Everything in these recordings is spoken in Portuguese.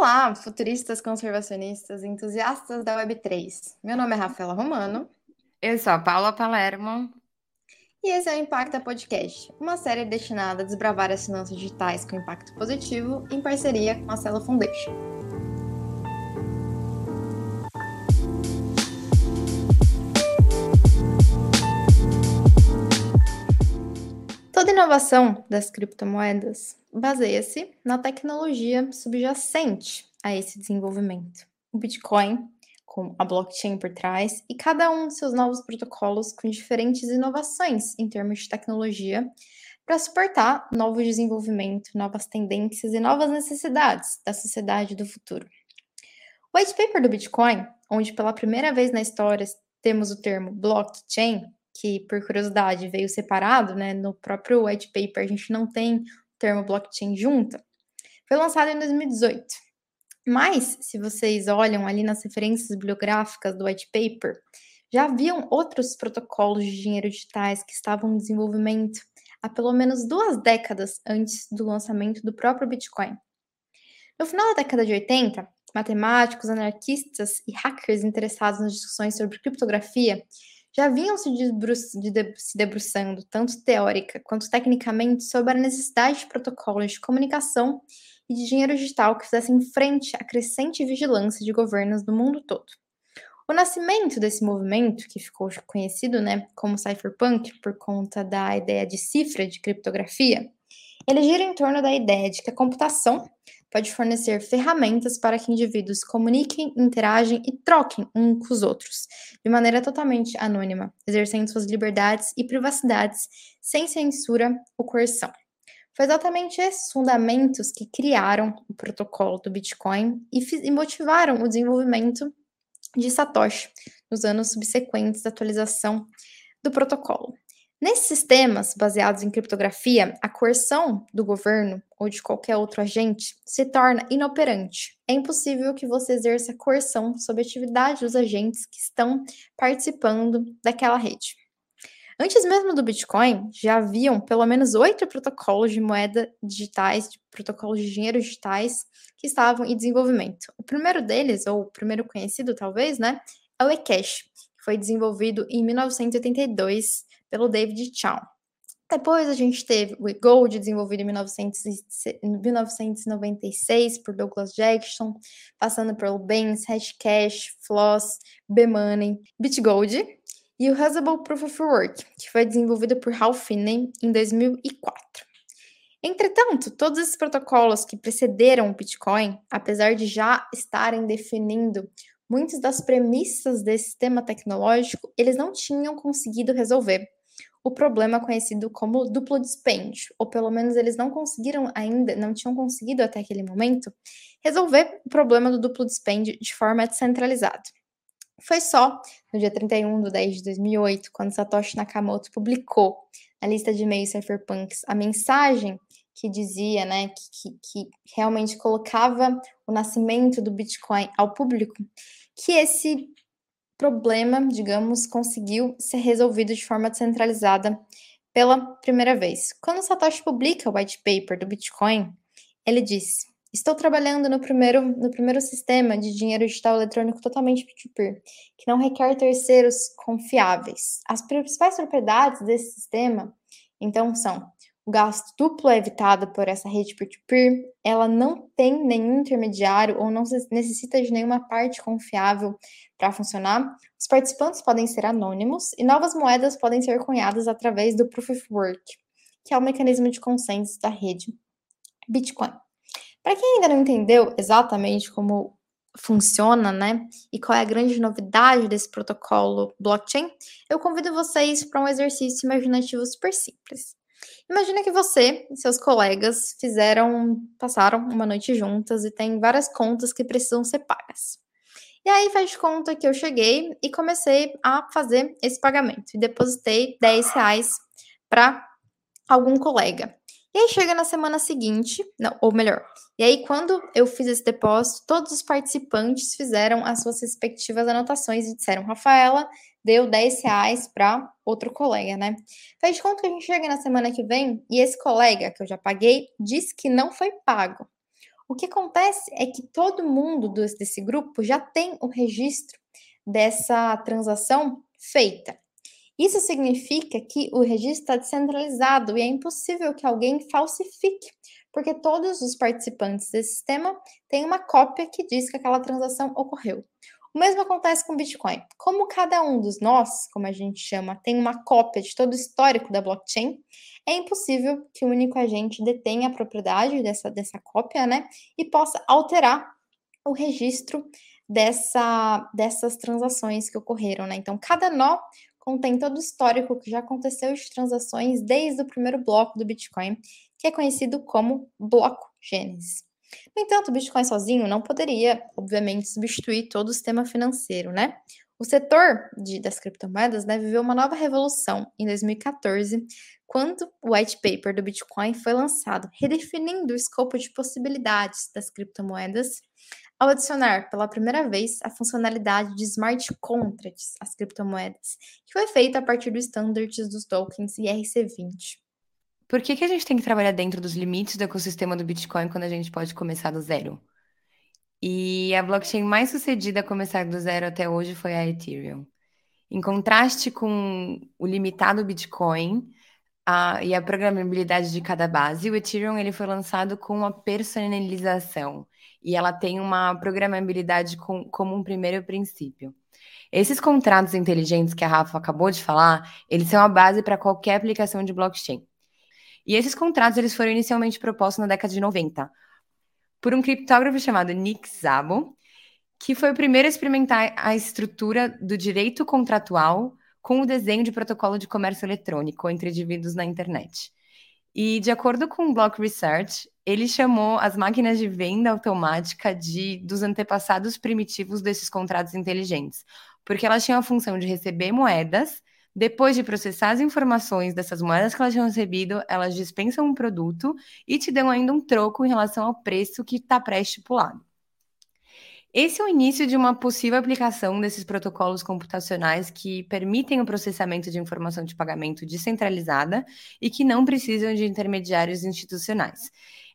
Olá, futuristas conservacionistas, entusiastas da Web3. Meu nome é Rafaela Romano. Eu sou a Paula Palermo. E esse é o Impacta Podcast, uma série destinada a desbravar as finanças digitais com impacto positivo em parceria com a Celo Foundation. Toda inovação das criptomoedas baseia-se na tecnologia subjacente a esse desenvolvimento. O Bitcoin, com a blockchain por trás, e cada um de seus novos protocolos com diferentes inovações em termos de tecnologia para suportar novo desenvolvimento, novas tendências e novas necessidades da sociedade do futuro. O white paper do Bitcoin, onde pela primeira vez na história temos o termo blockchain, que por curiosidade veio separado, né? No próprio white paper a gente não tem o termo blockchain junta. Foi lançado em 2018. Mas, se vocês olham ali nas referências bibliográficas do white paper, já haviam outros protocolos de dinheiro digitais que estavam em desenvolvimento há pelo menos duas décadas antes do lançamento do próprio Bitcoin. No final da década de 80, matemáticos, anarquistas e hackers interessados nas discussões sobre criptografia já vinham se, debru de se debruçando, tanto teórica quanto tecnicamente, sobre a necessidade de protocolos de comunicação e de dinheiro digital que fizessem frente à crescente vigilância de governos do mundo todo. O nascimento desse movimento, que ficou conhecido né, como cypherpunk por conta da ideia de cifra de criptografia, ele gira em torno da ideia de que a computação pode fornecer ferramentas para que indivíduos comuniquem, interagem e troquem uns com os outros, de maneira totalmente anônima, exercendo suas liberdades e privacidades sem censura ou coerção. Foi exatamente esses fundamentos que criaram o protocolo do Bitcoin e, e motivaram o desenvolvimento de Satoshi nos anos subsequentes da atualização do protocolo. Nesses sistemas baseados em criptografia, a coerção do governo ou de qualquer outro agente se torna inoperante. É impossível que você exerça coerção sobre a atividade dos agentes que estão participando daquela rede. Antes mesmo do Bitcoin, já haviam pelo menos oito protocolos de moeda digitais, de protocolos de dinheiro digitais, que estavam em desenvolvimento. O primeiro deles, ou o primeiro conhecido talvez, né, é o eCash, que foi desenvolvido em 1982 pelo David Chow. Depois a gente teve o Gold, desenvolvido em 1996 por Douglas Jackson, passando pelo Benz, Hashcash, Floss, B-Money, BitGold, e o Usable Proof of Work, que foi desenvolvido por Hal Finney em 2004. Entretanto, todos esses protocolos que precederam o Bitcoin, apesar de já estarem definindo muitas das premissas desse sistema tecnológico, eles não tinham conseguido resolver o problema conhecido como duplo dispêndio, ou pelo menos eles não conseguiram ainda, não tinham conseguido até aquele momento, resolver o problema do duplo dispêndio de forma descentralizada. Foi só no dia 31 de 10 de 2008, quando Satoshi Nakamoto publicou na lista de e-mails cypherpunks a mensagem que dizia, né, que, que, que realmente colocava o nascimento do Bitcoin ao público, que esse problema, digamos, conseguiu ser resolvido de forma descentralizada pela primeira vez. Quando Satoshi publica o white paper do Bitcoin, ele disse: Estou trabalhando no primeiro, no primeiro sistema de dinheiro digital eletrônico totalmente peer-to-peer, que não requer terceiros confiáveis. As principais propriedades desse sistema, então, são o gasto duplo é evitado por essa rede peer-to-peer, ela não tem nenhum intermediário ou não necessita de nenhuma parte confiável para funcionar. Os participantes podem ser anônimos e novas moedas podem ser cunhadas através do Proof of Work, que é o mecanismo de consenso da rede Bitcoin. Para quem ainda não entendeu exatamente como funciona, né? E qual é a grande novidade desse protocolo blockchain, eu convido vocês para um exercício imaginativo super simples. Imagina que você e seus colegas fizeram, passaram uma noite juntas e tem várias contas que precisam ser pagas. E aí faz conta que eu cheguei e comecei a fazer esse pagamento e depositei 10 reais para algum colega. E aí chega na semana seguinte, não, ou melhor, e aí quando eu fiz esse depósito, todos os participantes fizeram as suas respectivas anotações e disseram, Rafaela, deu 10 reais para outro colega, né? Faz de conta que a gente chega na semana que vem e esse colega que eu já paguei disse que não foi pago. O que acontece é que todo mundo desse grupo já tem o registro dessa transação feita. Isso significa que o registro está descentralizado e é impossível que alguém falsifique, porque todos os participantes desse sistema têm uma cópia que diz que aquela transação ocorreu. O mesmo acontece com o Bitcoin. Como cada um dos nós, como a gente chama, tem uma cópia de todo o histórico da blockchain, é impossível que o único agente detenha a propriedade dessa, dessa cópia, né? E possa alterar o registro dessa, dessas transações que ocorreram, né? Então, cada nó contém todo o histórico que já aconteceu de transações desde o primeiro bloco do Bitcoin, que é conhecido como bloco Gênesis. No entanto, o Bitcoin sozinho não poderia, obviamente, substituir todo o sistema financeiro, né? O setor de, das criptomoedas né, viveu uma nova revolução em 2014, quando o white paper do Bitcoin foi lançado, redefinindo o escopo de possibilidades das criptomoedas ao adicionar pela primeira vez a funcionalidade de smart contracts às criptomoedas, que foi feita a partir dos standards dos tokens ERC20. Por que, que a gente tem que trabalhar dentro dos limites do ecossistema do Bitcoin quando a gente pode começar do zero? E a blockchain mais sucedida a começar do zero até hoje foi a Ethereum. Em contraste com o limitado Bitcoin a, e a programabilidade de cada base, o Ethereum ele foi lançado com uma personalização e ela tem uma programabilidade com, como um primeiro princípio. Esses contratos inteligentes que a Rafa acabou de falar, eles são a base para qualquer aplicação de blockchain. E esses contratos eles foram inicialmente propostos na década de 90 por um criptógrafo chamado Nick Szabo, que foi o primeiro a experimentar a estrutura do direito contratual com o desenho de protocolo de comércio eletrônico entre indivíduos na internet. E, de acordo com o Block Research, ele chamou as máquinas de venda automática de dos antepassados primitivos desses contratos inteligentes, porque elas tinham a função de receber moedas, depois de processar as informações dessas moedas que elas tinham recebido, elas dispensam um produto e te dão ainda um troco em relação ao preço que está pré-estipulado. Esse é o início de uma possível aplicação desses protocolos computacionais que permitem o processamento de informação de pagamento descentralizada e que não precisam de intermediários institucionais.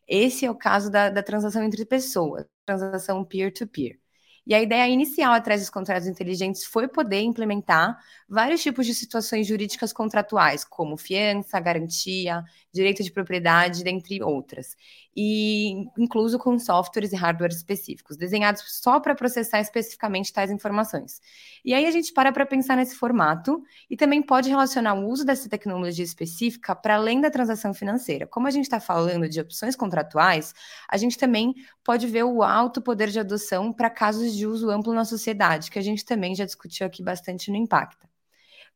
Esse é o caso da, da transação entre pessoas, transação peer-to-peer. -peer. E a ideia inicial atrás dos contratos inteligentes foi poder implementar vários tipos de situações jurídicas contratuais, como fiança, garantia, direito de propriedade, dentre outras e incluso com softwares e hardware específicos, desenhados só para processar especificamente tais informações. E aí a gente para para pensar nesse formato e também pode relacionar o uso dessa tecnologia específica para além da transação financeira. Como a gente está falando de opções contratuais, a gente também pode ver o alto poder de adoção para casos de uso amplo na sociedade, que a gente também já discutiu aqui bastante no Impacta.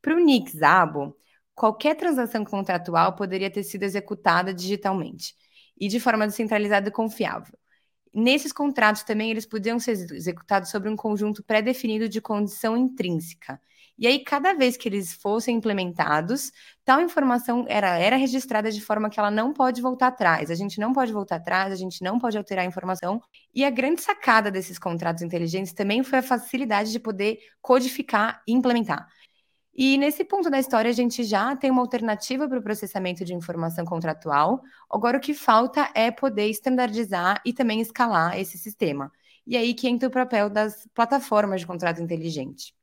Para o Nick Zabo, qualquer transação contratual poderia ter sido executada digitalmente e de forma descentralizada e confiável. Nesses contratos também eles podiam ser executados sobre um conjunto pré-definido de condição intrínseca. E aí, cada vez que eles fossem implementados, tal informação era, era registrada de forma que ela não pode voltar atrás. A gente não pode voltar atrás, a gente não pode alterar a informação. E a grande sacada desses contratos inteligentes também foi a facilidade de poder codificar e implementar. E nesse ponto da história, a gente já tem uma alternativa para o processamento de informação contratual. Agora, o que falta é poder estandardizar e também escalar esse sistema. E aí que entra o papel das plataformas de contrato inteligente.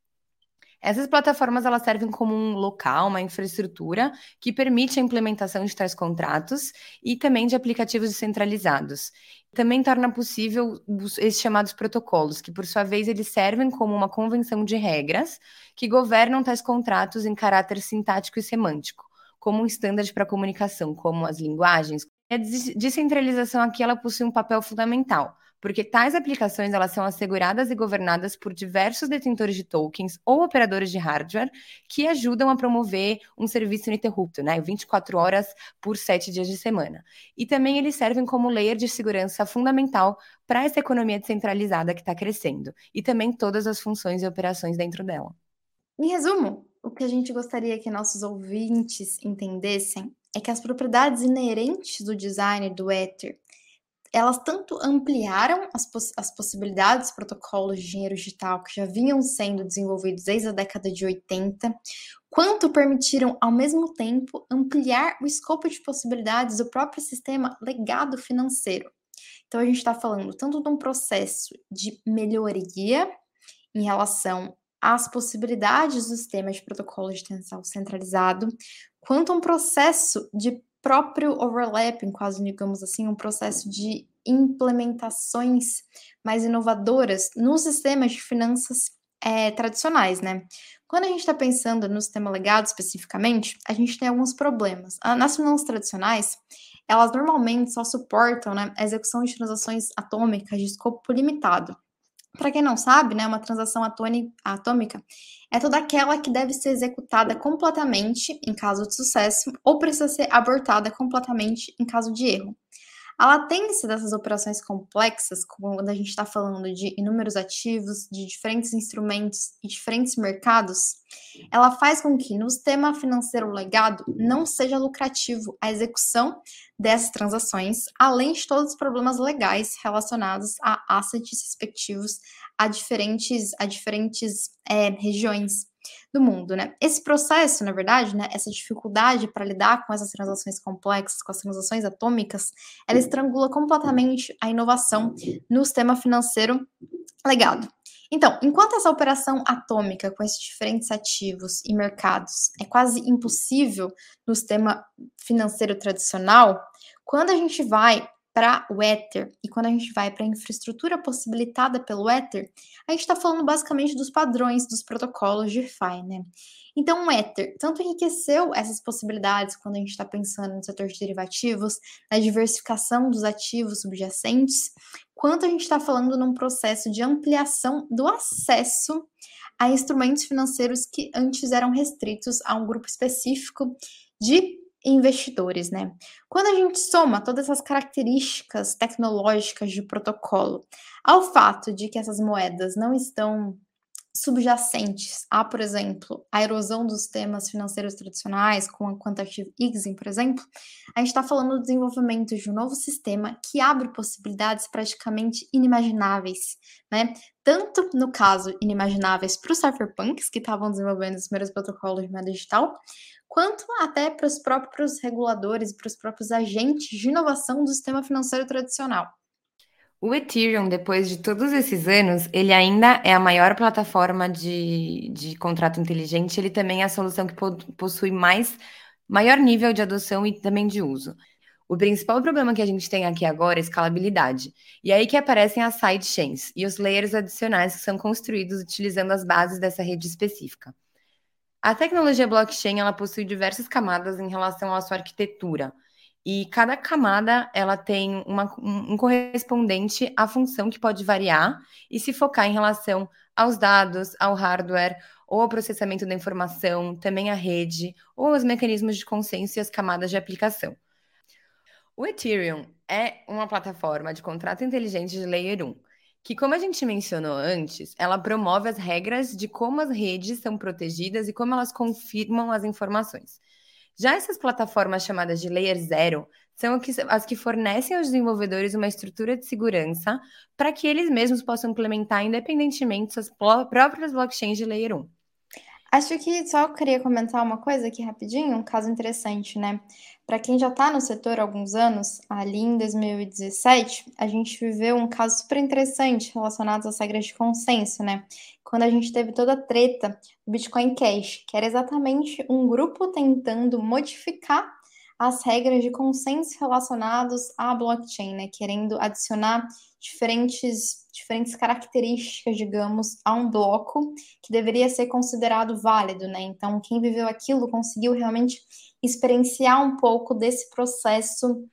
Essas plataformas elas servem como um local, uma infraestrutura que permite a implementação de tais contratos e também de aplicativos descentralizados. Também torna possível os, esses chamados protocolos, que por sua vez eles servem como uma convenção de regras que governam tais contratos em caráter sintático e semântico, como um standard para comunicação, como as linguagens. A descentralização aqui ela possui um papel fundamental porque tais aplicações elas são asseguradas e governadas por diversos detentores de tokens ou operadores de hardware que ajudam a promover um serviço ininterrupto, né, 24 horas por 7 dias de semana. E também eles servem como layer de segurança fundamental para essa economia descentralizada que está crescendo e também todas as funções e operações dentro dela. Em resumo, o que a gente gostaria que nossos ouvintes entendessem é que as propriedades inerentes do design do Ether elas tanto ampliaram as, poss as possibilidades protocolos de dinheiro digital que já vinham sendo desenvolvidos desde a década de 80, quanto permitiram, ao mesmo tempo, ampliar o escopo de possibilidades do próprio sistema legado financeiro, Então, a gente está falando tanto de um processo de melhoria em relação às possibilidades do sistema de protocolo de tensão centralizado, quanto um processo de próprio overlapping, quase digamos assim, um processo de implementações mais inovadoras nos sistemas de finanças é, tradicionais, né? Quando a gente está pensando no sistema legado especificamente, a gente tem alguns problemas. Ah, nas finanças tradicionais, elas normalmente só suportam né, a execução de transações atômicas de escopo limitado. Para quem não sabe, né, uma transação atômica é toda aquela que deve ser executada completamente em caso de sucesso ou precisa ser abortada completamente em caso de erro. A latência dessas operações complexas, quando a gente está falando de inúmeros ativos, de diferentes instrumentos e diferentes mercados, ela faz com que no sistema financeiro legado não seja lucrativo a execução dessas transações, além de todos os problemas legais relacionados a assets respectivos a diferentes, a diferentes é, regiões do mundo, né? Esse processo, na verdade, né, essa dificuldade para lidar com essas transações complexas, com as transações atômicas, ela estrangula completamente a inovação no sistema financeiro legado. Então, enquanto essa operação atômica com esses diferentes ativos e mercados é quase impossível no sistema financeiro tradicional, quando a gente vai para o Ether e quando a gente vai para a infraestrutura possibilitada pelo Ether, a gente está falando basicamente dos padrões dos protocolos de DeFi, né? Então, o Ether tanto enriqueceu essas possibilidades quando a gente está pensando no setor de derivativos, na diversificação dos ativos subjacentes, quanto a gente está falando num processo de ampliação do acesso a instrumentos financeiros que antes eram restritos a um grupo específico de investidores, né? Quando a gente soma todas essas características tecnológicas de protocolo ao fato de que essas moedas não estão subjacentes a, por exemplo, a erosão dos sistemas financeiros tradicionais, com a quantitative easing, por exemplo, a gente está falando do desenvolvimento de um novo sistema que abre possibilidades praticamente inimagináveis, né? Tanto no caso inimagináveis para os cypherpunks que estavam desenvolvendo os primeiros protocolos de moeda digital, quanto até para os próprios reguladores, para os próprios agentes de inovação do sistema financeiro tradicional. O Ethereum, depois de todos esses anos, ele ainda é a maior plataforma de, de contrato inteligente, ele também é a solução que possui mais maior nível de adoção e também de uso. O principal problema que a gente tem aqui agora é escalabilidade. E aí que aparecem as sidechains e os layers adicionais que são construídos utilizando as bases dessa rede específica. A tecnologia blockchain ela possui diversas camadas em relação à sua arquitetura. E cada camada ela tem uma, um correspondente à função que pode variar e se focar em relação aos dados, ao hardware, ou ao processamento da informação, também à rede, ou aos mecanismos de consenso e as camadas de aplicação. O Ethereum é uma plataforma de contrato inteligente de Layer 1, que, como a gente mencionou antes, ela promove as regras de como as redes são protegidas e como elas confirmam as informações. Já essas plataformas chamadas de Layer Zero são as que fornecem aos desenvolvedores uma estrutura de segurança para que eles mesmos possam implementar independentemente suas próprias blockchains de Layer 1. Acho que só queria comentar uma coisa aqui rapidinho, um caso interessante, né? Para quem já está no setor há alguns anos, ali em 2017, a gente viveu um caso super interessante relacionado às regras de consenso, né? Quando a gente teve toda a treta do Bitcoin Cash, que era exatamente um grupo tentando modificar as regras de consenso relacionados à blockchain, né? Querendo adicionar diferentes, diferentes características, digamos, a um bloco que deveria ser considerado válido, né? Então, quem viveu aquilo conseguiu realmente experienciar um pouco desse processo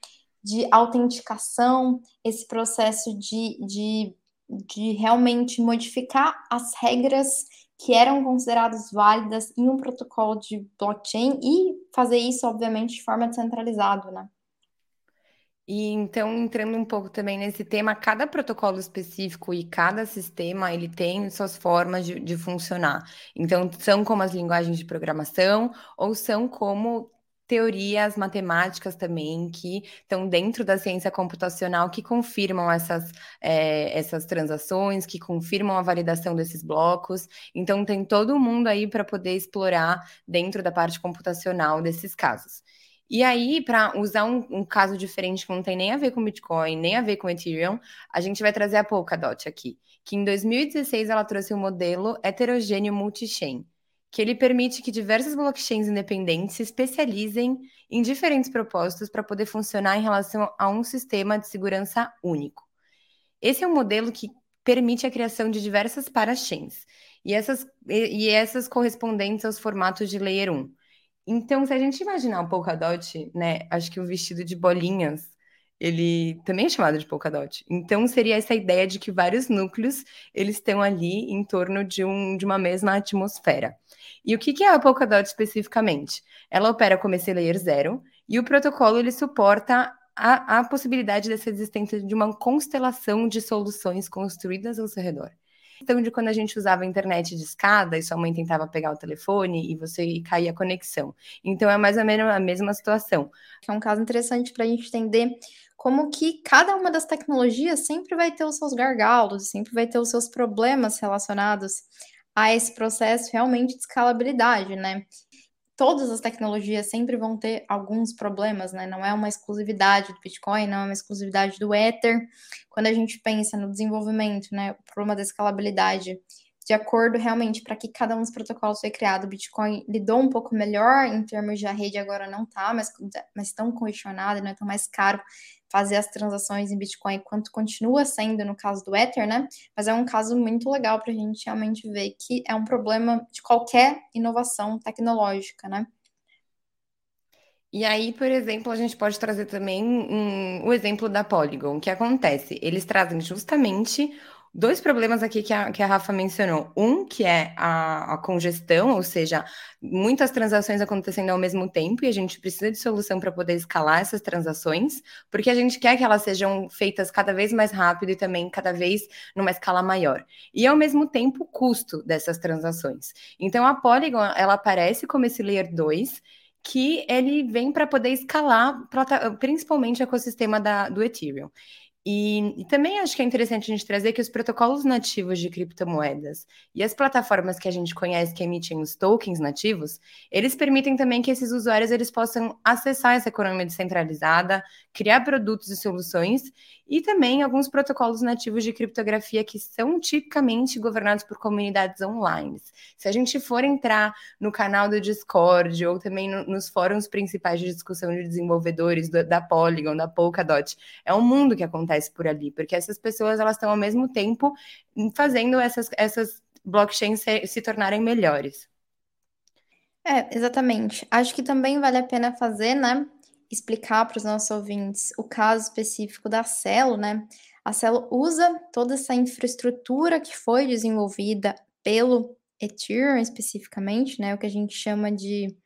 de autenticação, esse processo de, de, de realmente modificar as regras que eram consideradas válidas em um protocolo de blockchain e fazer isso, obviamente, de forma descentralizada, né? E então, entrando um pouco também nesse tema, cada protocolo específico e cada sistema, ele tem suas formas de, de funcionar. Então, são como as linguagens de programação ou são como teorias matemáticas também que estão dentro da ciência computacional que confirmam essas, é, essas transações, que confirmam a validação desses blocos. Então, tem todo mundo aí para poder explorar dentro da parte computacional desses casos. E aí, para usar um, um, caso diferente que não tem nem a ver com Bitcoin, nem a ver com Ethereum, a gente vai trazer a Polkadot aqui, que em 2016 ela trouxe um modelo heterogêneo multi-chain, que ele permite que diversas blockchains independentes se especializem em diferentes propósitos para poder funcionar em relação a um sistema de segurança único. Esse é um modelo que permite a criação de diversas parachains, e essas, e, e essas correspondentes aos formatos de Layer 1. Então, se a gente imaginar o Polkadot, né, acho que o vestido de bolinhas, ele também é chamado de Polkadot. Então, seria essa ideia de que vários núcleos, eles estão ali em torno de, um, de uma mesma atmosfera. E o que, que é a Polkadot especificamente? Ela opera como esse layer zero, e o protocolo, ele suporta a, a possibilidade dessa existência de uma constelação de soluções construídas ao seu redor questão de quando a gente usava a internet de escada e sua mãe tentava pegar o telefone e você caía a conexão. Então é mais ou menos a mesma situação. É um caso interessante para a gente entender como que cada uma das tecnologias sempre vai ter os seus gargalos, sempre vai ter os seus problemas relacionados a esse processo realmente de escalabilidade, né? Todas as tecnologias sempre vão ter alguns problemas, né? Não é uma exclusividade do Bitcoin, não é uma exclusividade do Ether. Quando a gente pensa no desenvolvimento, né, o problema da escalabilidade, de acordo realmente para que cada um dos protocolos foi criado, o Bitcoin lidou um pouco melhor em termos de a rede agora não tá, mas, mas tão congestionada, não é tão mais caro fazer as transações em Bitcoin quanto continua sendo no caso do Ether, né? Mas é um caso muito legal para a gente realmente ver que é um problema de qualquer inovação tecnológica, né? E aí, por exemplo, a gente pode trazer também um, o exemplo da Polygon. O que acontece? Eles trazem justamente dois problemas aqui que a, que a Rafa mencionou. Um, que é a, a, congestão, ou seja, muitas transações acontecendo ao mesmo tempo e a gente precisa de solução para poder escalar essas transações, porque a gente quer que elas sejam feitas cada vez mais rápido e também cada vez numa escala maior. E ao mesmo tempo, o custo dessas transações. Então, a Polygon, ela aparece como esse layer 2 que ele vem para poder escalar principalmente o ecossistema da, do Ethereum. E, e, também acho que é interessante a gente trazer que os protocolos nativos de criptomoedas e as plataformas que a gente conhece que emitem os tokens nativos, eles permitem também que esses usuários eles possam acessar essa economia descentralizada, criar produtos e soluções e também alguns protocolos nativos de criptografia que são tipicamente governados por comunidades online. Se a gente for entrar no canal do Discord ou também no, nos fóruns principais de discussão de desenvolvedores do, da Polygon, da Polkadot, é um mundo que acontece por ali, porque essas pessoas elas estão ao mesmo tempo fazendo essas, essas blockchains se, se tornarem melhores. É, exatamente. Acho que também vale a pena fazer, né, explicar para os nossos ouvintes o caso específico da Celo, né? A Celo usa toda essa infraestrutura que foi desenvolvida pelo Ethereum especificamente, né? O que a gente chama de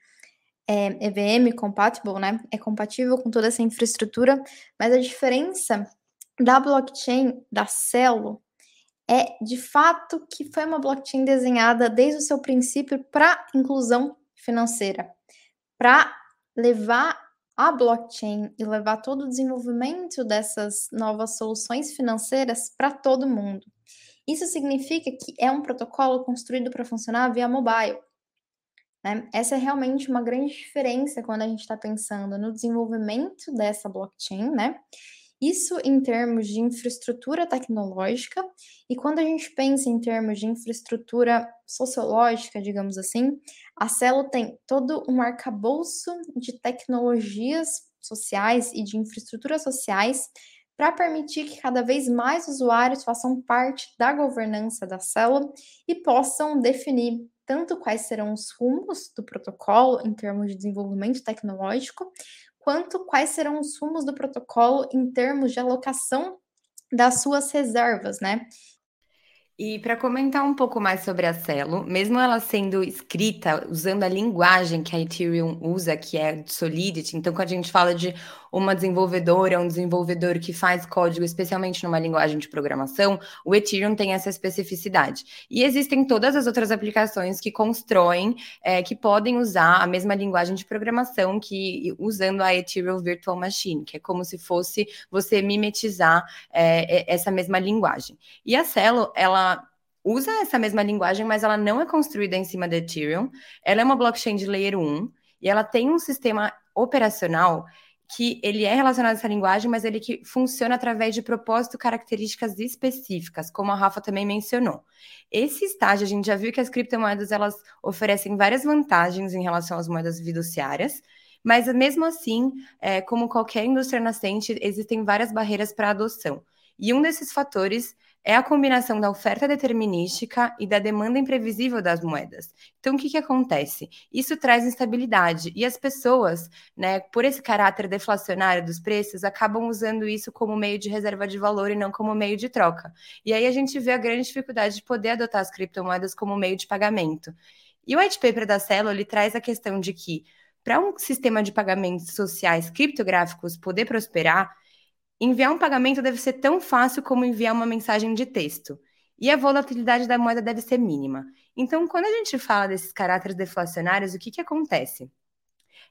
é, EVM compatible, né? É compatível com toda essa infraestrutura, mas a diferença da blockchain da Celo é de fato que foi uma blockchain desenhada desde o seu princípio para inclusão financeira, para levar a blockchain e levar todo o desenvolvimento dessas novas soluções financeiras para todo mundo. Isso significa que é um protocolo construído para funcionar via mobile. Né? Essa é realmente uma grande diferença quando a gente está pensando no desenvolvimento dessa blockchain, né? Isso em termos de infraestrutura tecnológica, e quando a gente pensa em termos de infraestrutura sociológica, digamos assim, a Celo tem todo um arcabouço de tecnologias sociais e de infraestruturas sociais para permitir que cada vez mais usuários façam parte da governança da Celo e possam definir tanto quais serão os rumos do protocolo em termos de desenvolvimento tecnológico, quanto quais serão os rumos do protocolo em termos de alocação das suas reservas, né? E para comentar um pouco mais sobre a Celo, mesmo ela sendo escrita usando a linguagem que a Ethereum usa, que é Solidity, então quando a gente fala de uma desenvolvedora, um desenvolvedor que faz código, especialmente numa linguagem de programação, o Ethereum tem essa especificidade. E existem todas as outras aplicações que constroem, é, que podem usar a mesma linguagem de programação que usando a Ethereum Virtual Machine, que é como se fosse você mimetizar é, essa mesma linguagem. E a Celo, ela usa essa mesma linguagem, mas ela não é construída em cima da Ethereum. Ela é uma blockchain de layer 1 e ela tem um sistema operacional que ele é relacionado a essa linguagem, mas ele que funciona através de propósito características específicas, como a Rafa também mencionou. Esse estágio, a gente já viu que as criptomoedas elas oferecem várias vantagens em relação às moedas fiduciárias, mas mesmo assim, é, como qualquer indústria nascente, existem várias barreiras para a adoção. E um desses fatores é a combinação da oferta determinística e da demanda imprevisível das moedas. Então, o que, que acontece? Isso traz instabilidade e as pessoas, né, por esse caráter deflacionário dos preços, acabam usando isso como meio de reserva de valor e não como meio de troca. E aí a gente vê a grande dificuldade de poder adotar as criptomoedas como meio de pagamento. E o white paper da Celo ele traz a questão de que para um sistema de pagamentos sociais criptográficos poder prosperar, enviar um pagamento deve ser tão fácil como enviar uma mensagem de texto. E a volatilidade da moeda deve ser mínima. Então, quando a gente fala desses caráteres deflacionários, o que, que acontece?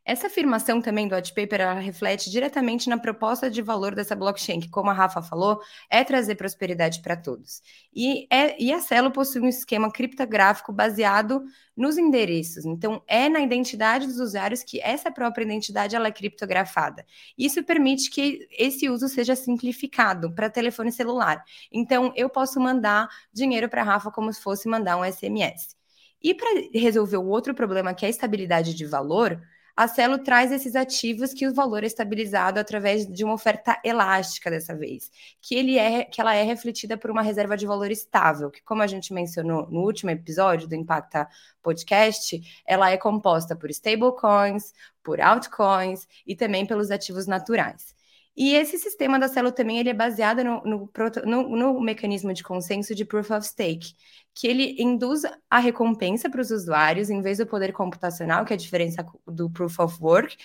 Essa afirmação também do white paper reflete diretamente na proposta de valor dessa blockchain, que, como a Rafa falou, é trazer prosperidade para todos. E, é, e a Celo possui um esquema criptográfico baseado nos endereços. Então, é na identidade dos usuários que essa própria identidade ela é criptografada. Isso permite que esse uso seja simplificado para telefone celular. Então, eu posso mandar dinheiro para a Rafa como se fosse mandar um SMS. E para resolver o outro problema, que é a estabilidade de valor, a Celo traz esses ativos que o valor é estabilizado através de uma oferta elástica dessa vez, que ele é que ela é refletida por uma reserva de valor estável, que como a gente mencionou no último episódio do Impacta Podcast, ela é composta por stablecoins, por altcoins e também pelos ativos naturais. E esse sistema da Celo também ele é baseado no, no, no, no, mecanismo de consenso de Proof of Stake, que ele induz a recompensa para os usuários em vez do poder computacional, que é a diferença do Proof of Work.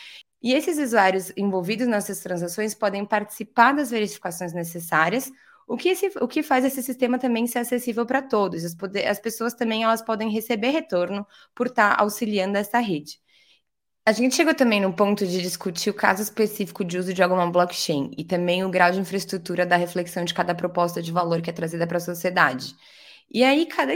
E esses usuários envolvidos nessas transações podem participar das verificações necessárias, o que, esse, o que faz esse sistema também ser acessível para todos. As, poder, as pessoas também elas podem receber retorno por estar auxiliando essa rede. A gente chegou também no ponto de discutir o caso específico de uso de alguma blockchain e também o grau de infraestrutura da reflexão de cada proposta de valor que é trazida para a sociedade. E aí, cada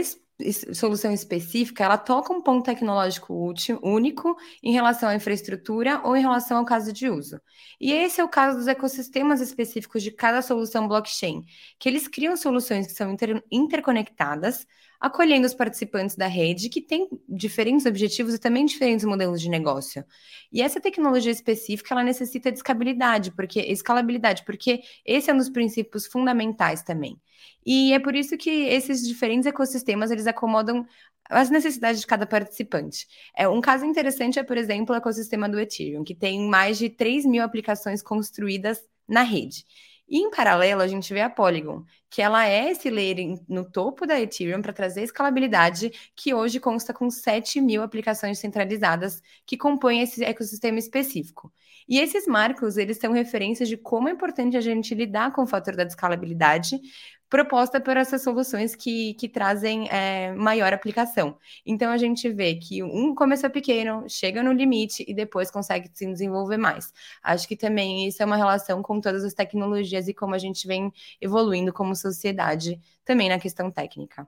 solução específica, ela toca um ponto tecnológico útil, único em relação à infraestrutura ou em relação ao caso de uso. E esse é o caso dos ecossistemas específicos de cada solução blockchain, que eles criam soluções que são inter interconectadas, acolhendo os participantes da rede que têm diferentes objetivos e também diferentes modelos de negócio. E essa tecnologia específica, ela necessita de escalabilidade, porque escalabilidade, porque esse é um dos princípios fundamentais também. E é por isso que esses diferentes ecossistemas, eles acomodam as necessidades de cada participante. É, um caso interessante é, por exemplo, o ecossistema do Ethereum, que tem mais de 3 mil aplicações construídas na rede. E em paralelo, a gente vê a Polygon, que ela é esse layer no topo da Ethereum para trazer escalabilidade, que hoje consta com 7 mil aplicações centralizadas que compõem esse ecossistema específico. E esses marcos, eles são referências de como é importante a gente lidar com o fator da escalabilidade, proposta por essas soluções que, que trazem é, maior aplicação. Então a gente vê que um começou pequeno, chega no limite e depois consegue se desenvolver mais. Acho que também isso é uma relação com todas as tecnologias e como a gente vem evoluindo como sociedade também na questão técnica.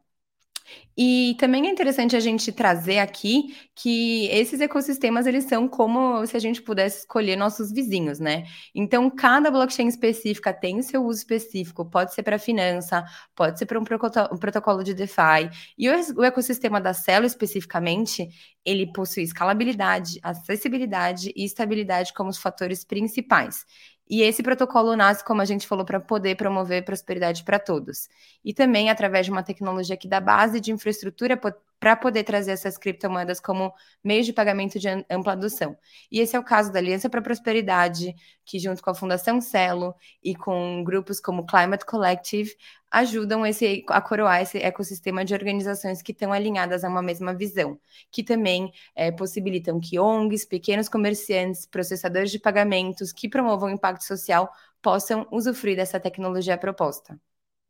E também é interessante a gente trazer aqui que esses ecossistemas eles são como se a gente pudesse escolher nossos vizinhos, né? Então, cada blockchain específica tem seu uso específico, pode ser para finança, pode ser para um, protocolo de DeFi. E o ecossistema da Celo especificamente, ele possui escalabilidade, acessibilidade e estabilidade como os fatores principais. E esse protocolo nasce, como a gente falou, para poder promover prosperidade para todos. E também através de uma tecnologia que dá base de infraestrutura para poder trazer essas criptomoedas como meio de pagamento de ampla adoção. E esse é o caso da Aliança para a Prosperidade, que junto com a Fundação Celo e com grupos como Climate Collective ajudam esse, a coroar esse ecossistema de organizações que estão alinhadas a uma mesma visão, que também é, possibilitam que ONGs, pequenos comerciantes, processadores de pagamentos que promovam impacto social possam usufruir dessa tecnologia proposta.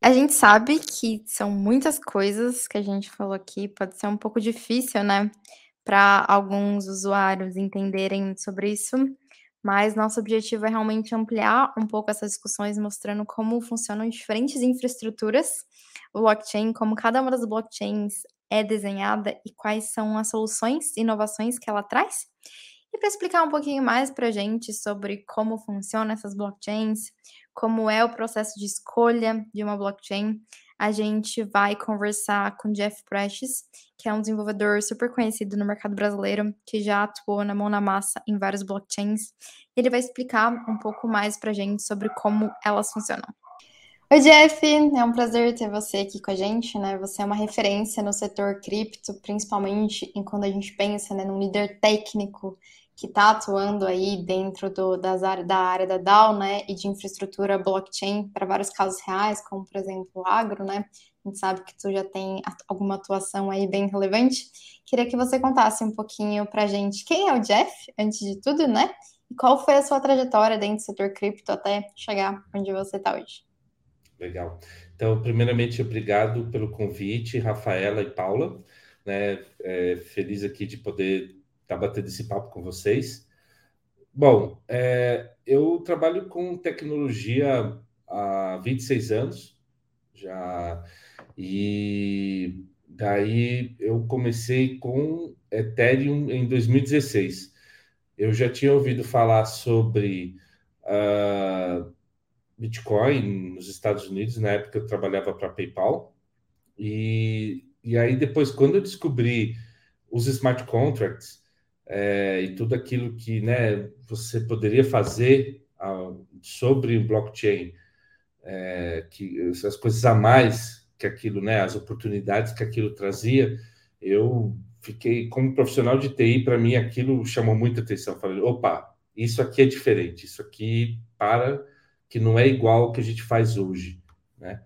A gente sabe que são muitas coisas que a gente falou aqui, pode ser um pouco difícil, né, para alguns usuários entenderem sobre isso, mas nosso objetivo é realmente ampliar um pouco essas discussões, mostrando como funcionam diferentes infraestruturas, o blockchain, como cada uma das blockchains é desenhada e quais são as soluções e inovações que ela traz. E para explicar um pouquinho mais para a gente sobre como funcionam essas blockchains, como é o processo de escolha de uma blockchain, a gente vai conversar com Jeff Prestes, que é um desenvolvedor super conhecido no mercado brasileiro, que já atuou na mão na massa em vários blockchains. Ele vai explicar um pouco mais para a gente sobre como elas funcionam. Oi, Jeff, é um prazer ter você aqui com a gente, né? Você é uma referência no setor cripto, principalmente em quando a gente pensa né, num líder técnico que está atuando aí dentro do, das da área da DAO, né, e de infraestrutura blockchain para vários casos reais, como por exemplo o agro, né? A gente sabe que tu já tem alguma atuação aí bem relevante. Queria que você contasse um pouquinho para gente quem é o Jeff, antes de tudo, né? E qual foi a sua trajetória dentro do setor cripto até chegar onde você está hoje? Legal. Então, primeiramente, obrigado pelo convite, Rafaela e Paula. Né? É, feliz aqui de poder estar tá batendo esse papo com vocês. Bom, é, eu trabalho com tecnologia há 26 anos já, e daí eu comecei com Ethereum em 2016. Eu já tinha ouvido falar sobre uh, Bitcoin nos Estados Unidos, na época eu trabalhava para PayPal, e, e aí depois, quando eu descobri os smart contracts, é, e tudo aquilo que né, você poderia fazer sobre o blockchain, é, que as coisas a mais que aquilo, né, as oportunidades que aquilo trazia, eu fiquei como profissional de TI, para mim aquilo chamou muita atenção. Falei, opa, isso aqui é diferente, isso aqui para que não é igual ao que a gente faz hoje, né?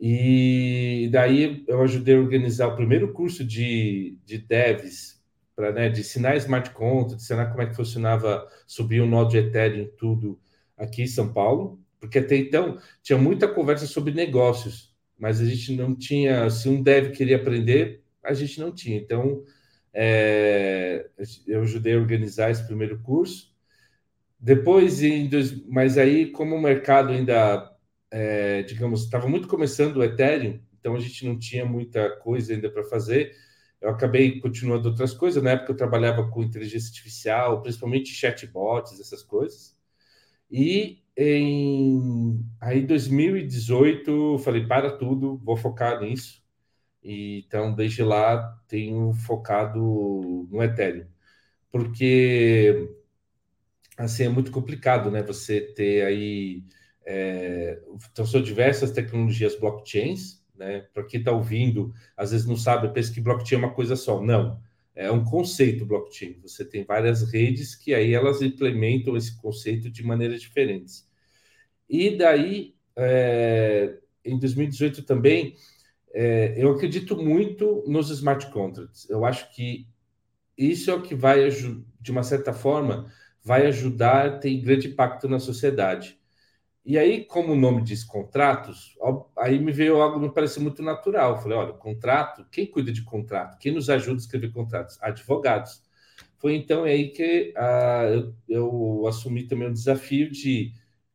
E daí eu ajudei a organizar o primeiro curso de, de devs para né, de ensinar smart contract, de ensinar como é que funcionava subir um nó de Ethereum tudo aqui em São Paulo, porque até então tinha muita conversa sobre negócios, mas a gente não tinha, se um dev queria aprender, a gente não tinha. Então, é, eu ajudei a organizar esse primeiro curso. Depois, em dois, mas aí, como o mercado ainda, é, digamos, estava muito começando o Ethereum, então a gente não tinha muita coisa ainda para fazer eu acabei continuando outras coisas. Na época eu trabalhava com inteligência artificial, principalmente chatbots, essas coisas. E em aí 2018 falei para tudo, vou focar nisso. E, então desde lá tenho focado no Ethereum, porque assim é muito complicado, né? Você ter aí é, então são diversas tecnologias blockchains né? Para quem está ouvindo, às vezes não sabe, pensa que blockchain é uma coisa só. Não, é um conceito blockchain. Você tem várias redes que aí elas implementam esse conceito de maneiras diferentes. E daí, é, em 2018 também, é, eu acredito muito nos smart contracts. Eu acho que isso é o que vai, de uma certa forma, vai ajudar, tem grande impacto na sociedade. E aí, como o nome diz contratos, aí me veio algo que me pareceu muito natural. Eu falei, olha, contrato, quem cuida de contrato? Quem nos ajuda a escrever contratos? Advogados. Foi então aí que ah, eu, eu assumi também o desafio de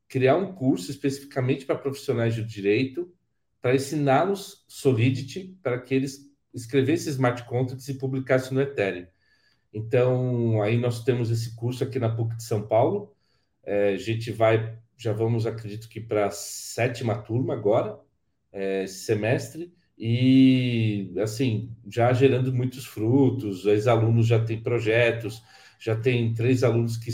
criar um curso especificamente para profissionais de direito, para ensiná-los Solidity, para que eles escrevessem smart contracts e publicassem no Ethereum. Então, aí nós temos esse curso aqui na PUC de São Paulo. É, a gente vai já vamos, acredito que para a sétima turma agora, é, esse semestre, e assim, já gerando muitos frutos, os alunos já têm projetos, já tem três alunos que,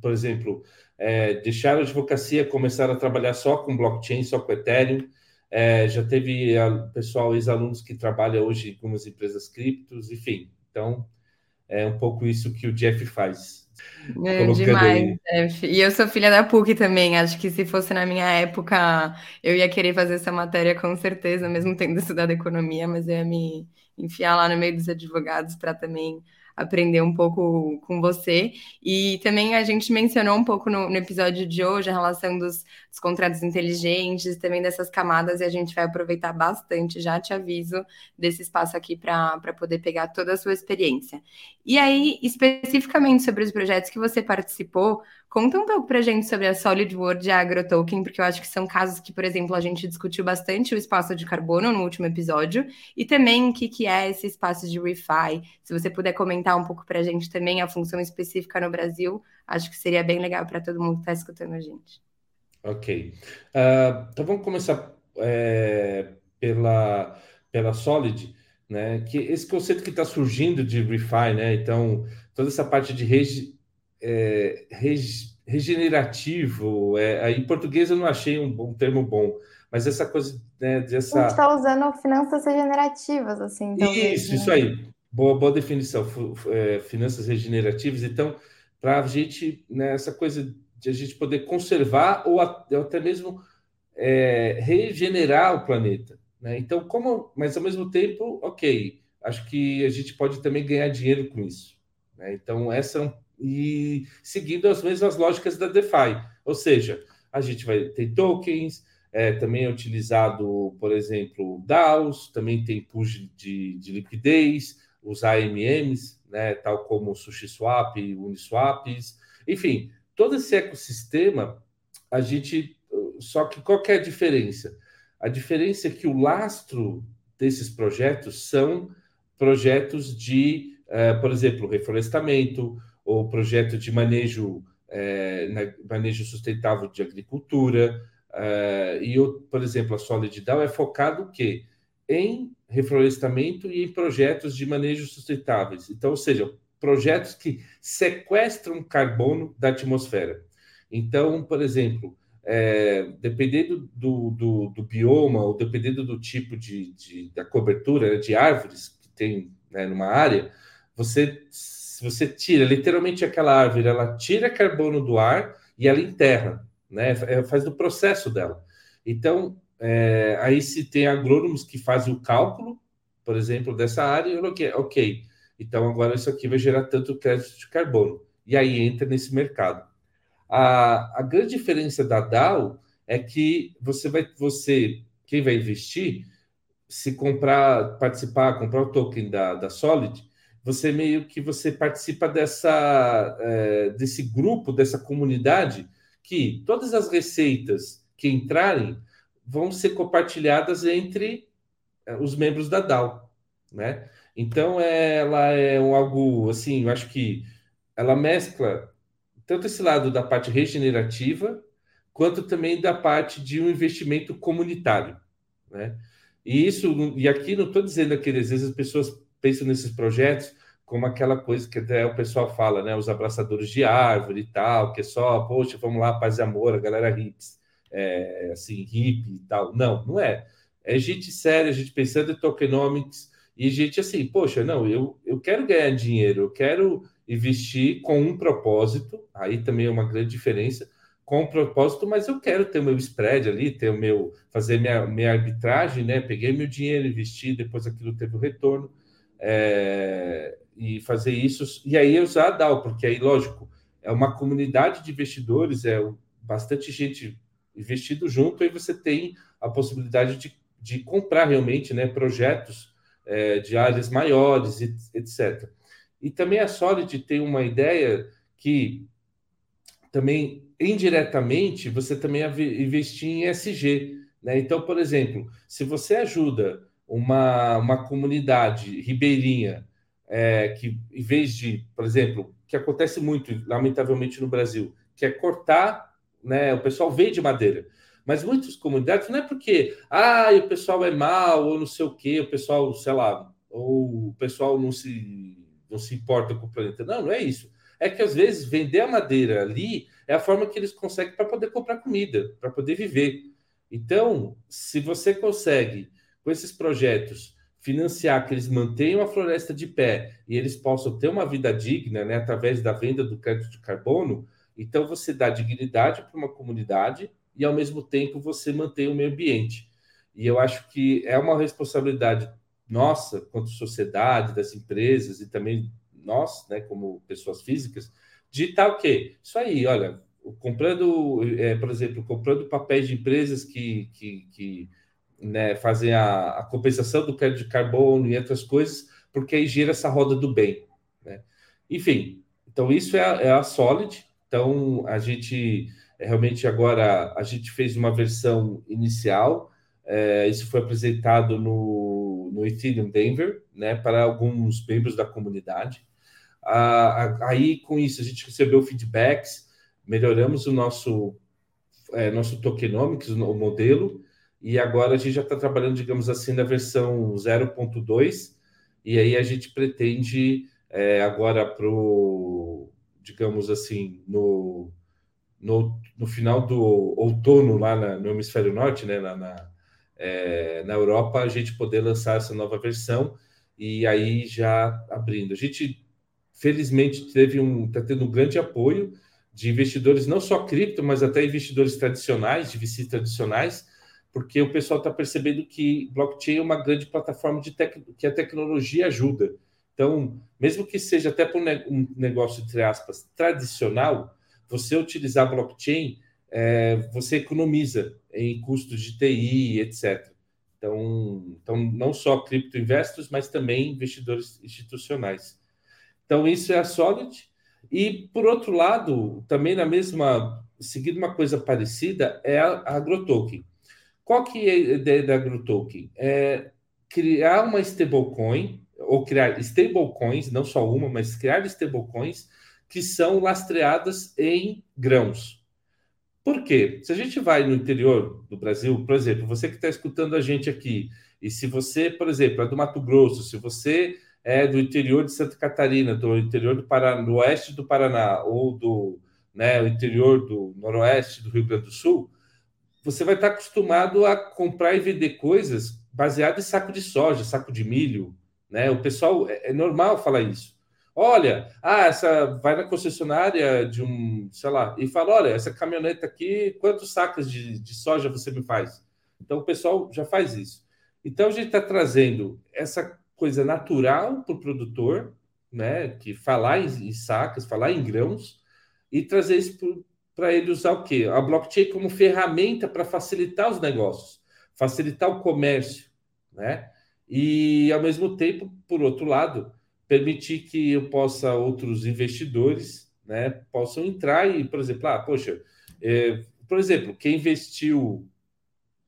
por exemplo, é, deixaram a advocacia, começaram a trabalhar só com blockchain, só com Ethereum, é, já teve a, pessoal, ex-alunos que trabalham hoje em algumas empresas criptos, enfim, então é um pouco isso que o Jeff faz. É, demais, Jeff. E eu sou filha da PUC também. Acho que se fosse na minha época, eu ia querer fazer essa matéria com certeza, mesmo tendo estudado economia, mas eu ia me enfiar lá no meio dos advogados para também aprender um pouco com você. E também a gente mencionou um pouco no, no episódio de hoje a relação dos, dos, contratos inteligentes, também dessas camadas, e a gente vai aproveitar bastante, já te aviso, desse espaço aqui para poder pegar toda a sua experiência. E aí, especificamente sobre os projetos que você participou, Conta um pouco para a gente sobre a Solid World e a AgroToken, porque eu acho que são casos que, por exemplo, a gente discutiu bastante o espaço de carbono no último episódio, e também o que, é esse espaço de refi. Se você puder comentar um pouco para a gente também a função específica no Brasil, acho que seria bem legal para todo mundo que está escutando a gente. Ok. Uh, então vamos começar é, pela, pela Solid, né? Que esse conceito que está surgindo de refi, né? Então, toda essa parte de regi é, regenerativo. É, em português eu não achei um, um termo bom, mas essa coisa né, dessa. A gente está usando finanças regenerativas, assim. Talvez, isso, né? isso aí. Boa, boa definição. É, finanças regenerativas. Então, para a gente, né, essa coisa de a gente poder conservar ou até mesmo é, regenerar o planeta. Né? Então, como, mas ao mesmo tempo, ok, acho que a gente pode também ganhar dinheiro com isso. Né? Então, essa é um e seguindo as mesmas lógicas da DeFi. Ou seja, a gente vai ter tokens, é, também é utilizado, por exemplo, DAOs, também tem push de, de liquidez, os AMMs, né, tal como o SushiSwap, Uniswaps, enfim, todo esse ecossistema, a gente. Só que qual que é a diferença? A diferença é que o lastro desses projetos são projetos de, uh, por exemplo, reflorestamento, o projeto de manejo, é, manejo sustentável de agricultura. É, e, por exemplo, a Solid DAO é focado que em reflorestamento e em projetos de manejo sustentáveis. Então, ou seja, projetos que sequestram carbono da atmosfera. Então, por exemplo, é, dependendo do, do, do, bioma ou dependendo do tipo de, de da cobertura né, de árvores que tem né, numa área, você se você tira literalmente aquela árvore, ela tira carbono do ar e ela enterra, né? É, faz o processo dela. Então, é, aí se tem agrônomos que fazem o cálculo, por exemplo, dessa área, ok, ok, então agora isso aqui vai gerar tanto crédito de carbono. E aí entra nesse mercado. A, a grande diferença da DAO é que você vai, você, quem vai investir, se comprar, participar, comprar o token da, da Solid, você meio que você participa dessa é, desse grupo, dessa comunidade, que todas as receitas que entrarem vão ser compartilhadas entre é, os membros da DAO, né? Então ela é um, algo assim, eu acho que ela mescla tanto esse lado da parte regenerativa quanto também da parte de um investimento comunitário, né? E isso e aqui não estou dizendo que às vezes as pessoas pensam nesses projetos como aquela coisa que até o pessoal fala, né? Os abraçadores de árvore e tal, que é só, poxa, vamos lá, paz e amor, a galera hips, é, assim, hippie e tal. Não, não é. É gente séria, gente pensando em tokenomics e gente assim, poxa, não, eu, eu quero ganhar dinheiro, eu quero investir com um propósito, aí também é uma grande diferença, com um propósito, mas eu quero ter o meu spread ali, ter o meu, fazer minha, minha arbitragem, né? Peguei meu dinheiro, investi, depois aquilo teve o retorno é, e fazer isso, e aí usar a DAO, porque aí, lógico, é uma comunidade de investidores, é bastante gente investido junto, aí você tem a possibilidade de, de comprar realmente né, projetos é, de áreas maiores, etc. E também a Solid tem uma ideia que também indiretamente você também investir em SG. Né? Então, por exemplo, se você ajuda uma, uma comunidade ribeirinha é, que, em vez de, por exemplo, que acontece muito, lamentavelmente, no Brasil, que é cortar, né? O pessoal vende madeira. Mas muitas comunidades não é porque ah, o pessoal é mal, ou não sei o quê, o pessoal, sei lá, ou o pessoal não se, não se importa com o planeta. Não, não é isso. É que às vezes vender a madeira ali é a forma que eles conseguem para poder comprar comida, para poder viver. Então, se você consegue com esses projetos, financiar que eles mantenham a floresta de pé e eles possam ter uma vida digna, né, através da venda do crédito de carbono, então você dá dignidade para uma comunidade e ao mesmo tempo você mantém o meio ambiente. E eu acho que é uma responsabilidade nossa, quanto sociedade, das empresas e também nós, né, como pessoas físicas, de estar o quê? Isso aí, olha, comprando, é, por exemplo, comprando papéis de empresas que, que, que né, fazem a, a, compensação do crédito de carbono e outras coisas, porque aí gira essa roda do bem. Né? Enfim, então isso é a, é a Solid, Então, a gente realmente agora a gente fez uma versão inicial. É, isso foi apresentado no, no Ethereum Denver, né, para alguns membros da comunidade. aí, com isso, a gente recebeu feedbacks, melhoramos o nosso, é, nosso tokenomics, o modelo, e agora a gente já está trabalhando, digamos assim, na versão 0.2, e aí a gente pretende é, agora para digamos assim, no, no, no, final do outono lá na, no hemisfério norte, né, na, na, é, na Europa, a gente poder lançar essa nova versão e aí já abrindo. A gente, felizmente, teve um, está tendo um grande apoio de investidores, não só cripto, mas até investidores tradicionais, de VC tradicionais, porque o pessoal está percebendo que blockchain é uma grande plataforma de que a tecnologia ajuda. Então, mesmo que seja até para um negócio, entre aspas, tradicional, você utilizar blockchain, é, você economiza em custos de TI, etc. Então, então, não só cripto investors, mas também investidores institucionais. Então, isso é a Solid. E, por outro lado, também na mesma, seguindo uma coisa parecida, é a AgroToken. Qual que é a ideia da AgroToken? É criar uma stablecoin, ou criar stablecoins, não só uma, mas criar stablecoins que são lastreadas em grãos. Por quê? Se a gente vai no interior do Brasil, por exemplo, você que está escutando a gente aqui, e se você, por exemplo, é do Mato Grosso, se você é do interior de Santa Catarina, do interior do Paraná, do oeste do Paraná, ou do né, interior do noroeste do Rio Grande do Sul, você vai estar acostumado a comprar e vender coisas baseadas em saco de soja, saco de milho, né? O pessoal é, é normal falar isso. Olha, ah, essa vai na concessionária de um, sei lá, e fala, olha, essa caminhonete aqui, quantos sacos de, de soja você me faz? Então o pessoal já faz isso. Então a gente está trazendo essa coisa natural para o produtor, né? Que falar em, em sacas, falar em grãos e trazer isso para ele usar o quê? A blockchain como ferramenta para facilitar os negócios, facilitar o comércio, né? E ao mesmo tempo, por outro lado, permitir que eu possa outros investidores, né, possam entrar e, por exemplo, ah, poxa, é, por exemplo, quem investiu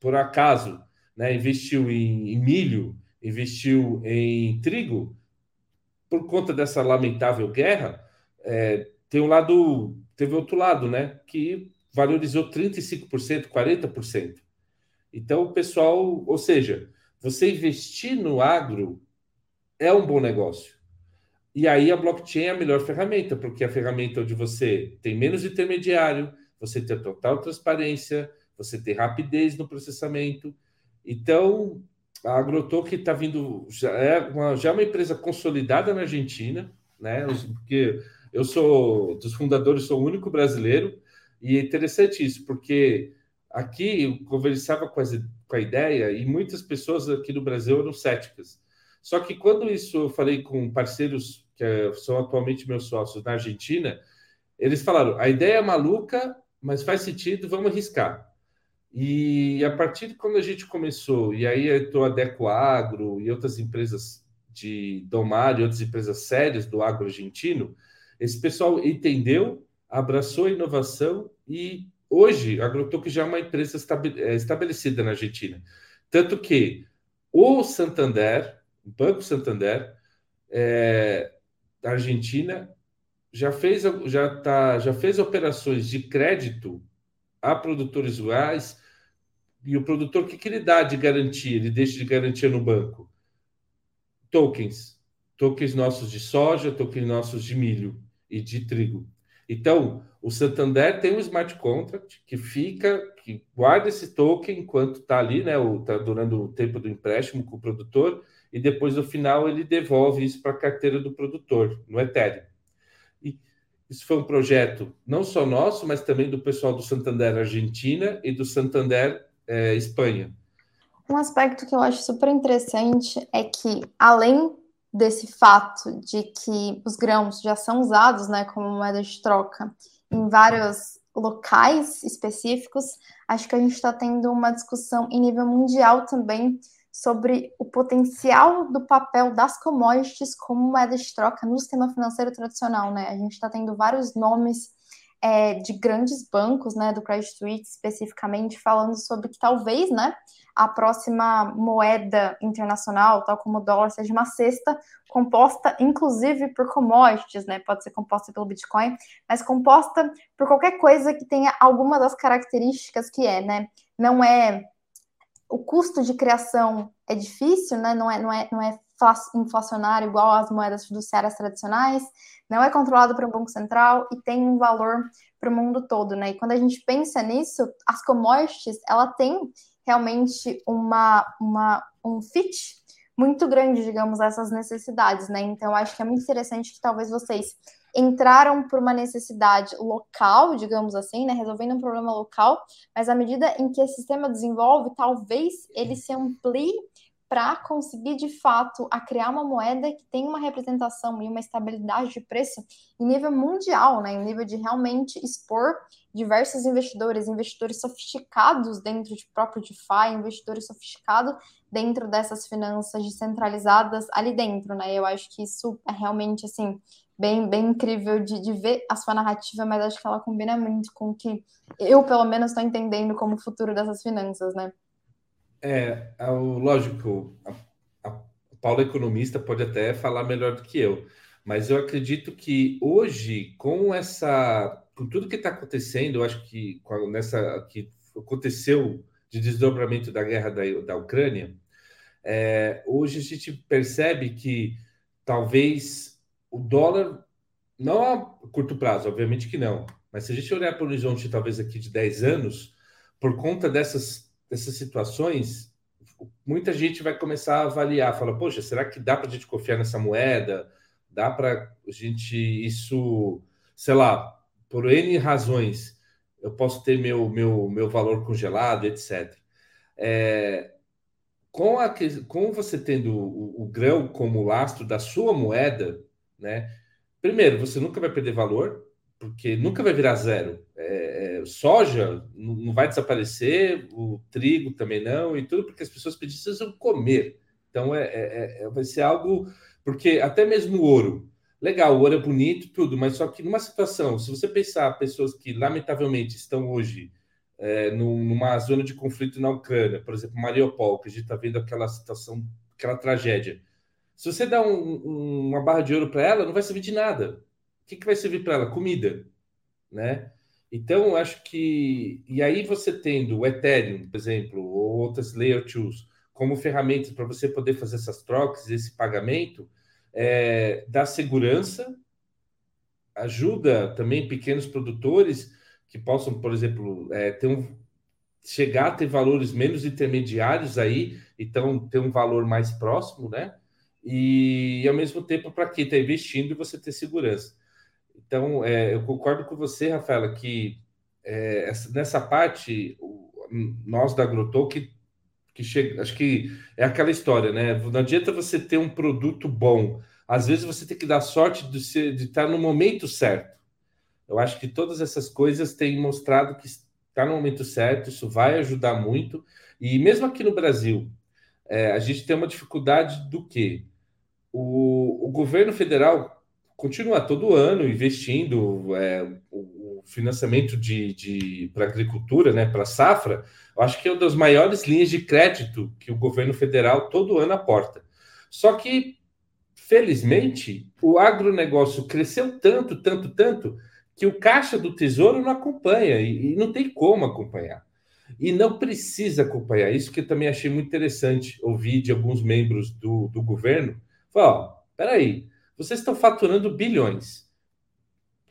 por acaso, né, investiu em, em milho, investiu em trigo, por conta dessa lamentável guerra, é, tem um lado teve outro lado, né? Que valorizou 35%, 40%. Então, o pessoal, ou seja, você investir no agro é um bom negócio. E aí a blockchain é a melhor ferramenta, porque é a ferramenta onde você tem menos intermediário, você tem total transparência, você tem rapidez no processamento. Então, a AgroToken está vindo, já é, uma, já é uma empresa consolidada na Argentina, né? Porque eu sou dos fundadores, sou o único brasileiro, e é interessante isso, porque aqui eu conversava com, com a ideia e muitas pessoas aqui no Brasil eram céticas. Só que quando isso eu falei com parceiros que é, são atualmente meus sócios na Argentina, eles falaram: a ideia é maluca, mas faz sentido, vamos arriscar. E a partir de quando a gente começou, e aí entrou a Deco Agro e outras empresas de Domar e outras empresas sérias do agro argentino, esse pessoal entendeu, abraçou a inovação e hoje a Agrotoque já é uma empresa é, estabelecida na Argentina. Tanto que o Santander, o Banco Santander, é, da Argentina, já fez, já, tá, já fez operações de crédito a produtores rurais e o produtor, o que, que ele dá de garantia? Ele deixa de garantia no banco? Tokens. Tokens nossos de soja, tokens nossos de milho e de trigo. Então, o Santander tem um smart contract que fica, que guarda esse token enquanto está ali, né? Está durando o tempo do empréstimo com o produtor, e depois no final ele devolve isso para a carteira do produtor, no Ethereum. E isso foi um projeto não só nosso, mas também do pessoal do Santander Argentina e do Santander é, Espanha. Um aspecto que eu acho super interessante é que, além desse fato de que os grãos já são usados né, como moeda de troca em vários locais específicos, acho que a gente está tendo uma discussão em nível mundial também sobre o potencial do papel das commodities como moeda de troca no sistema financeiro tradicional. Né? A gente está tendo vários nomes é, de grandes bancos, né, do Credit Suisse especificamente, falando sobre que talvez, né, a próxima moeda internacional, tal como o dólar, seja uma cesta composta, inclusive, por commodities, né, pode ser composta pelo Bitcoin, mas composta por qualquer coisa que tenha alguma das características que é, né, não é o custo de criação é difícil, né? Não é, não é, não é inflacionário igual às moedas fiduciárias tradicionais, não é controlado por um banco central e tem um valor para o mundo todo, né? E quando a gente pensa nisso, as commodities, ela tem realmente uma, uma, um fit muito grande, digamos, essas necessidades, né? Então, acho que é muito interessante que talvez vocês entraram por uma necessidade local, digamos assim, né, resolvendo um problema local, mas à medida em que esse sistema desenvolve, talvez ele se amplie para conseguir de fato a criar uma moeda que tem uma representação e uma estabilidade de preço em nível mundial, né, em nível de realmente expor diversos investidores, investidores sofisticados dentro de próprio DeFi, investidores sofisticados dentro dessas finanças descentralizadas ali dentro, né? Eu acho que isso é realmente assim bem, bem incrível de, de ver a sua narrativa, mas acho que ela combina muito com o que eu, pelo menos, estou entendendo como o futuro dessas finanças, né? É, é lógico, a, a Paula economista pode até falar melhor do que eu, mas eu acredito que hoje, com essa, com tudo que está acontecendo, eu acho que nessa que aconteceu de desdobramento da guerra da, da Ucrânia, é, hoje a gente percebe que talvez o dólar, não a curto prazo, obviamente que não, mas se a gente olhar para o horizonte, talvez aqui de 10 anos, por conta dessas, dessas situações, muita gente vai começar a avaliar, fala, poxa, será que dá para a gente confiar nessa moeda? Dá para a gente isso, sei lá, por N razões, eu posso ter meu, meu, meu valor congelado, etc. É, com, a, com você tendo o, o grão como lastro da sua moeda, né? Primeiro, você nunca vai perder valor, porque nunca vai virar zero. É, soja não vai desaparecer, o trigo também não, e tudo porque as pessoas precisam comer. Então, é, é, é, vai ser algo. Porque até mesmo o ouro. Legal, o ouro é bonito, tudo, mas só que numa situação, se você pensar pessoas que lamentavelmente estão hoje é, numa zona de conflito na Ucrânia, por exemplo, Mariupol, que a gente está vendo aquela situação, aquela tragédia se você dá um, uma barra de ouro para ela, não vai servir de nada. O que, que vai servir para ela? Comida, né? Então, acho que. E aí, você tendo o Ethereum, por exemplo, ou outras Layer 2 como ferramentas para você poder fazer essas trocas, esse pagamento, é, dá segurança, ajuda também pequenos produtores que possam, por exemplo, é, ter um, chegar a ter valores menos intermediários aí, então ter um valor mais próximo, né? e, e ao mesmo tempo para quem está investindo você ter segurança. Então, é, eu concordo com você, Rafaela, que é, essa, nessa parte, nós da Agrotalk, que chega, acho que é aquela história, né? Não adianta você ter um produto bom. Às vezes você tem que dar sorte de, ser, de estar no momento certo. Eu acho que todas essas coisas têm mostrado que está no momento certo, isso vai ajudar muito. E mesmo aqui no Brasil, é, a gente tem uma dificuldade do quê? o, o governo federal continua todo ano investindo é, o financiamento de, de para agricultura, né, para safra. Eu acho que é uma das maiores linhas de crédito que o governo federal todo ano aporta. Só que, felizmente, o agronegócio cresceu tanto, tanto, tanto, que o caixa do tesouro não acompanha e, e não tem como acompanhar. E não precisa acompanhar isso, que eu também achei muito interessante ouvir de alguns membros do, do governo, Fala, ó, peraí, vocês estão faturando bilhões,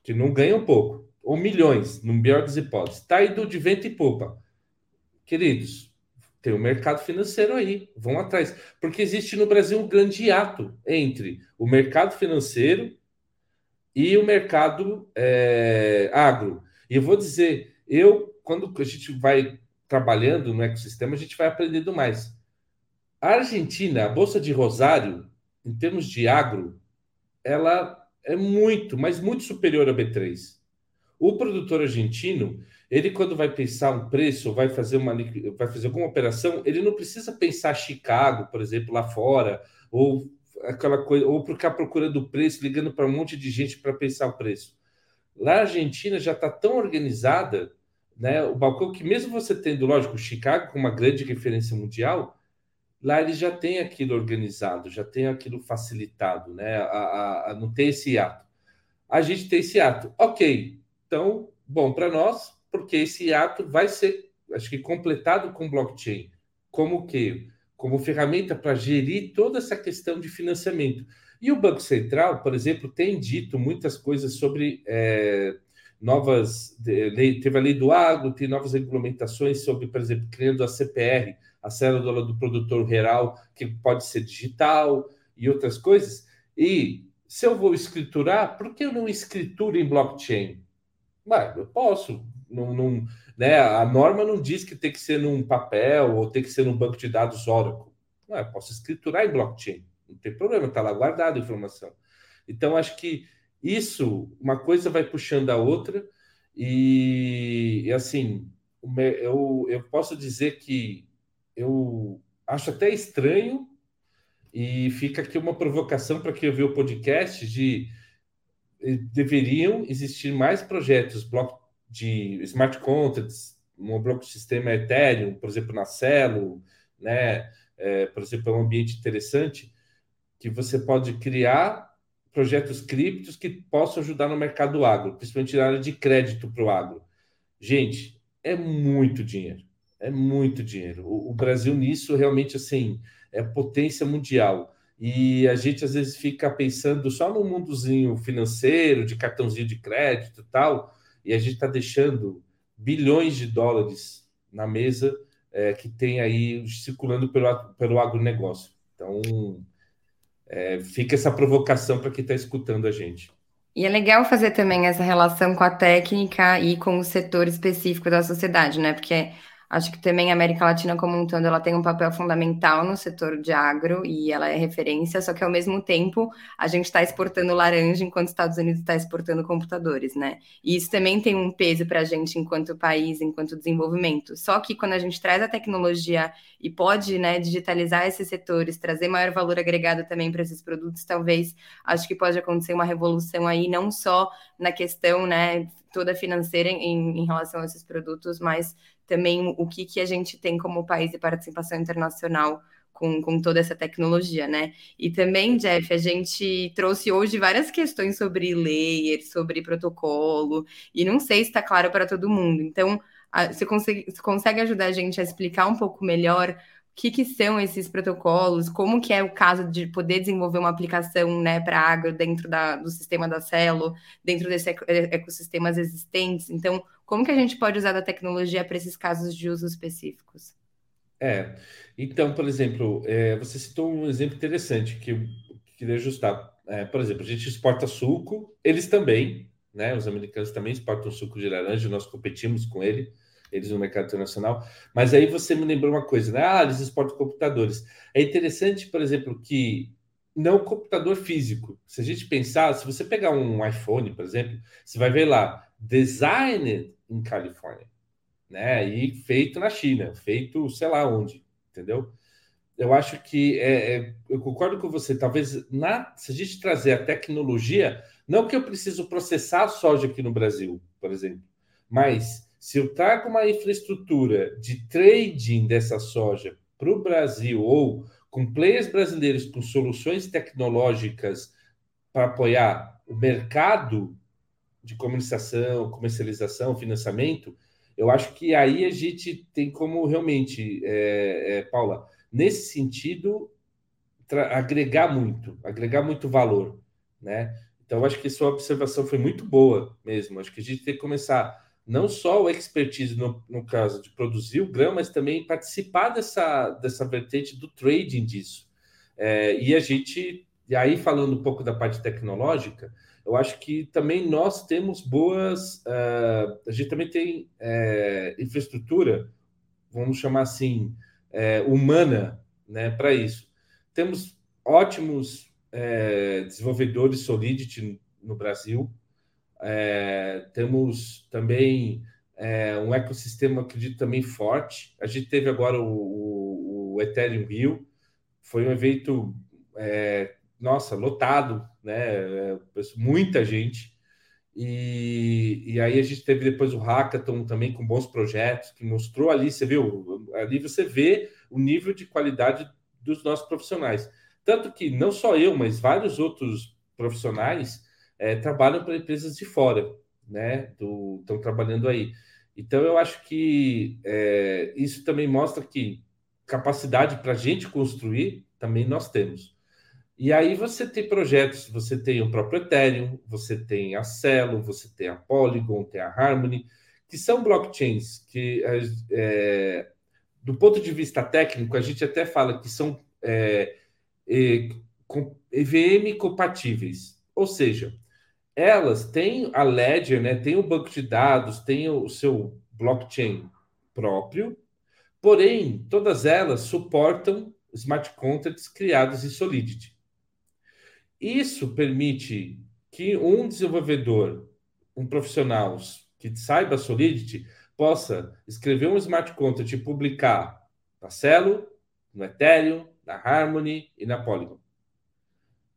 que não ganham pouco, ou milhões, no pior das hipóteses. Está indo de vento e popa. Queridos, tem o um mercado financeiro aí, vão atrás. Porque existe no Brasil um grande ato entre o mercado financeiro e o mercado é, agro. E eu vou dizer, eu, quando a gente vai trabalhando no ecossistema, a gente vai aprendendo mais. A Argentina, a Bolsa de Rosário, em termos de agro, ela é muito, mas muito superior a B3. O produtor argentino, ele quando vai pensar um preço, vai fazer uma vai fazer alguma operação, ele não precisa pensar Chicago, por exemplo, lá fora, ou aquela coisa, ou ficar procurando preço, ligando para um monte de gente para pensar o preço. Lá a Argentina já está tão organizada, né? O balcão que mesmo você tendo, lógico, Chicago com uma grande referência mundial, lá ele já tem aquilo organizado, já tem aquilo facilitado, né? A, a, a não tem esse ato. A gente tem esse ato. Ok, então, bom para nós, porque esse ato vai ser, acho que, completado com blockchain. Como que? Como ferramenta para gerir toda essa questão de financiamento. E o Banco Central, por exemplo, tem dito muitas coisas sobre é, novas. Lei, teve a lei do agro, tem novas regulamentações sobre, por exemplo, criando a CPR, a célula do produtor rural, que pode ser digital e outras coisas. E se eu vou escriturar, por que eu não escrituro em blockchain? Mas eu posso. Não, não, né? A norma não diz que tem que ser num papel ou tem que ser num banco de dados Oracle. Não, eu posso escriturar em blockchain. Não tem problema, está lá guardada a informação. Então, acho que isso, uma coisa vai puxando a outra, e, e assim, eu, eu posso dizer que eu acho até estranho, e fica aqui uma provocação para quem ouviu o podcast de eh, deveriam existir mais projetos bloco de smart contracts, um bloco de sistema Ethereum, por exemplo, na Celo, né? É, por exemplo, é um ambiente interessante que você pode criar projetos criptos que possam ajudar no mercado agro, principalmente na área de crédito para o agro. Gente, é muito dinheiro, é muito dinheiro. O, o, Brasil nisso realmente assim é potência mundial. E a gente às vezes fica pensando só no mundozinho financeiro, de cartãozinho de crédito e tal, e a gente está deixando bilhões de dólares na mesa é, que tem aí circulando pelo, pelo agronegócio. Então, é, fica essa provocação para quem está escutando a gente. E é legal fazer também essa relação com a técnica e com o setor específico da sociedade, né? Porque Acho que também a América Latina como um todo, ela tem um papel fundamental no setor de agro e ela é referência, só que ao mesmo tempo a gente está exportando laranja enquanto os Estados Unidos está exportando computadores, né? E isso também tem um peso para a gente enquanto país, enquanto desenvolvimento. Só que quando a gente traz a tecnologia e pode, né, digitalizar esses setores, trazer maior valor agregado também para esses produtos, talvez acho que pode acontecer uma revolução aí, não só na questão, né, toda financeira em, em relação a esses produtos, mas também o que, que a gente tem como país de participação internacional com, com toda essa tecnologia, né? E também, Jeff, a gente trouxe hoje várias questões sobre layer, sobre protocolo, e não sei se está claro para todo mundo. Então, você consegue, você consegue ajudar a gente a explicar um pouco melhor o que, que, são esses protocolos, como que é o caso de poder desenvolver uma aplicação né, para agro dentro da, do sistema da Celo, dentro desses ecossistemas existentes. Então, como que a gente pode usar a tecnologia para esses casos de uso específicos? É, então, por exemplo, é, você citou um exemplo interessante que eu queria ajustar. É, por exemplo, a gente exporta suco, eles também, né? Os americanos também exportam suco de laranja, nós competimos com ele eles no mercado internacional. Mas aí você me lembrou uma coisa, né? Ah, eles exportam computadores. É interessante, por exemplo, que não computador físico. Se a gente pensar, se você pegar um iPhone, por exemplo, você vai ver lá, designed in California, né? E feito na China, feito sei lá onde, entendeu? Eu acho que é, é, eu concordo com você. Talvez na, se a gente trazer a tecnologia, não que eu preciso processar soja aqui no Brasil, por exemplo, mas se eu trago uma infraestrutura de trading dessa soja para o Brasil ou com players brasileiros com soluções tecnológicas para apoiar o mercado de comercialização, comercialização, financiamento, eu acho que aí a gente tem como realmente, é, é, Paula, nesse sentido, agregar muito, agregar muito valor, né? Então, acho que sua observação foi muito boa mesmo. Acho que a gente tem que começar não só o expertise no, no caso de produzir o grão, mas também participar dessa, dessa vertente do trading disso. É, e a gente, e aí falando um pouco da parte tecnológica, eu acho que também nós temos boas, uh, a gente também tem é, infraestrutura, vamos chamar assim, é, humana, né, para isso. Temos ótimos desenvolvedores Solidity no Brasil, é, temos também é, um ecossistema, acredito, também forte. A gente teve agora o, o, o Ethereum Rio, foi um evento, é, nossa, lotado, né? É, muita gente. E, e aí a gente teve depois o Hackathon também com bons projetos, que mostrou ali, você viu, ali você vê o nível de qualidade dos nossos profissionais. Tanto que não só eu, mas vários outros profissionais é, trabalham para empresas de fora, né? Estão trabalhando aí. Então eu acho que é, isso também mostra que capacidade para a gente construir também nós temos. E aí você tem projetos, você tem o próprio Ethereum, você tem a Celo, você tem a Polygon, tem a Harmony, que são blockchains que, é, do ponto de vista técnico, a gente até fala que são é, é, EVM compatíveis. Ou seja, elas têm a Ledger, né, tem o banco de dados, tem o seu blockchain próprio, porém, todas elas suportam smart contracts criados em Solidity. Isso permite que um desenvolvedor, um profissional que saiba Solidity, possa escrever um smart contract e publicar na Celo, no Ethereum, na Harmony e na Polygon.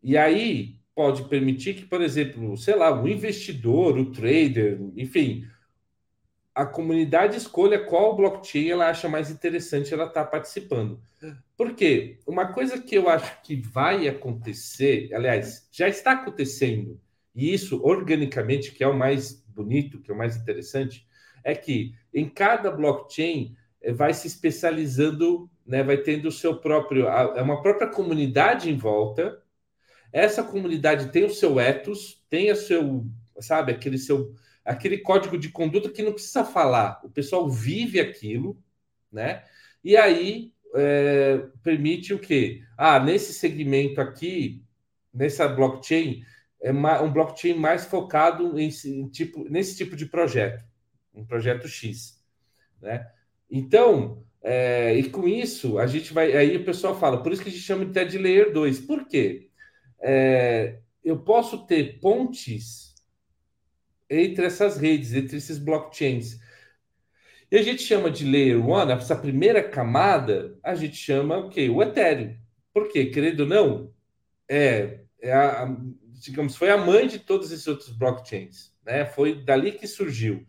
E aí pode permitir que, por exemplo, sei lá, o investidor, o trader, enfim, a comunidade escolha qual blockchain ela acha mais interessante ela estar tá participando. Por quê? Uma coisa que eu acho que vai acontecer, aliás, já está acontecendo, e isso organicamente, que é o mais bonito, que é o mais interessante, é que em cada blockchain eh, vai se especializando, né, vai tendo o seu próprio, é uma própria comunidade em volta. Essa comunidade tem o seu ethos, tem o seu, sabe, aquele seu aquele código de conduta que não precisa falar, o pessoal vive aquilo, né? E aí é, permite o quê? Ah, nesse segmento aqui, nessa blockchain, é um blockchain mais focado em, em tipo, nesse tipo de projeto, um projeto X, né? Então, é, e com isso, a gente vai. Aí o pessoal fala, por isso que a gente chama de TED Layer 2. Por quê? É, eu posso ter pontes entre essas redes, entre esses blockchains. E a gente chama de Layer 1, essa primeira camada, a gente chama o quê? O Ethereum. Por quê? Querendo ou não, é, é a, digamos, foi a mãe de todos esses outros blockchains. Né? Foi dali que surgiu.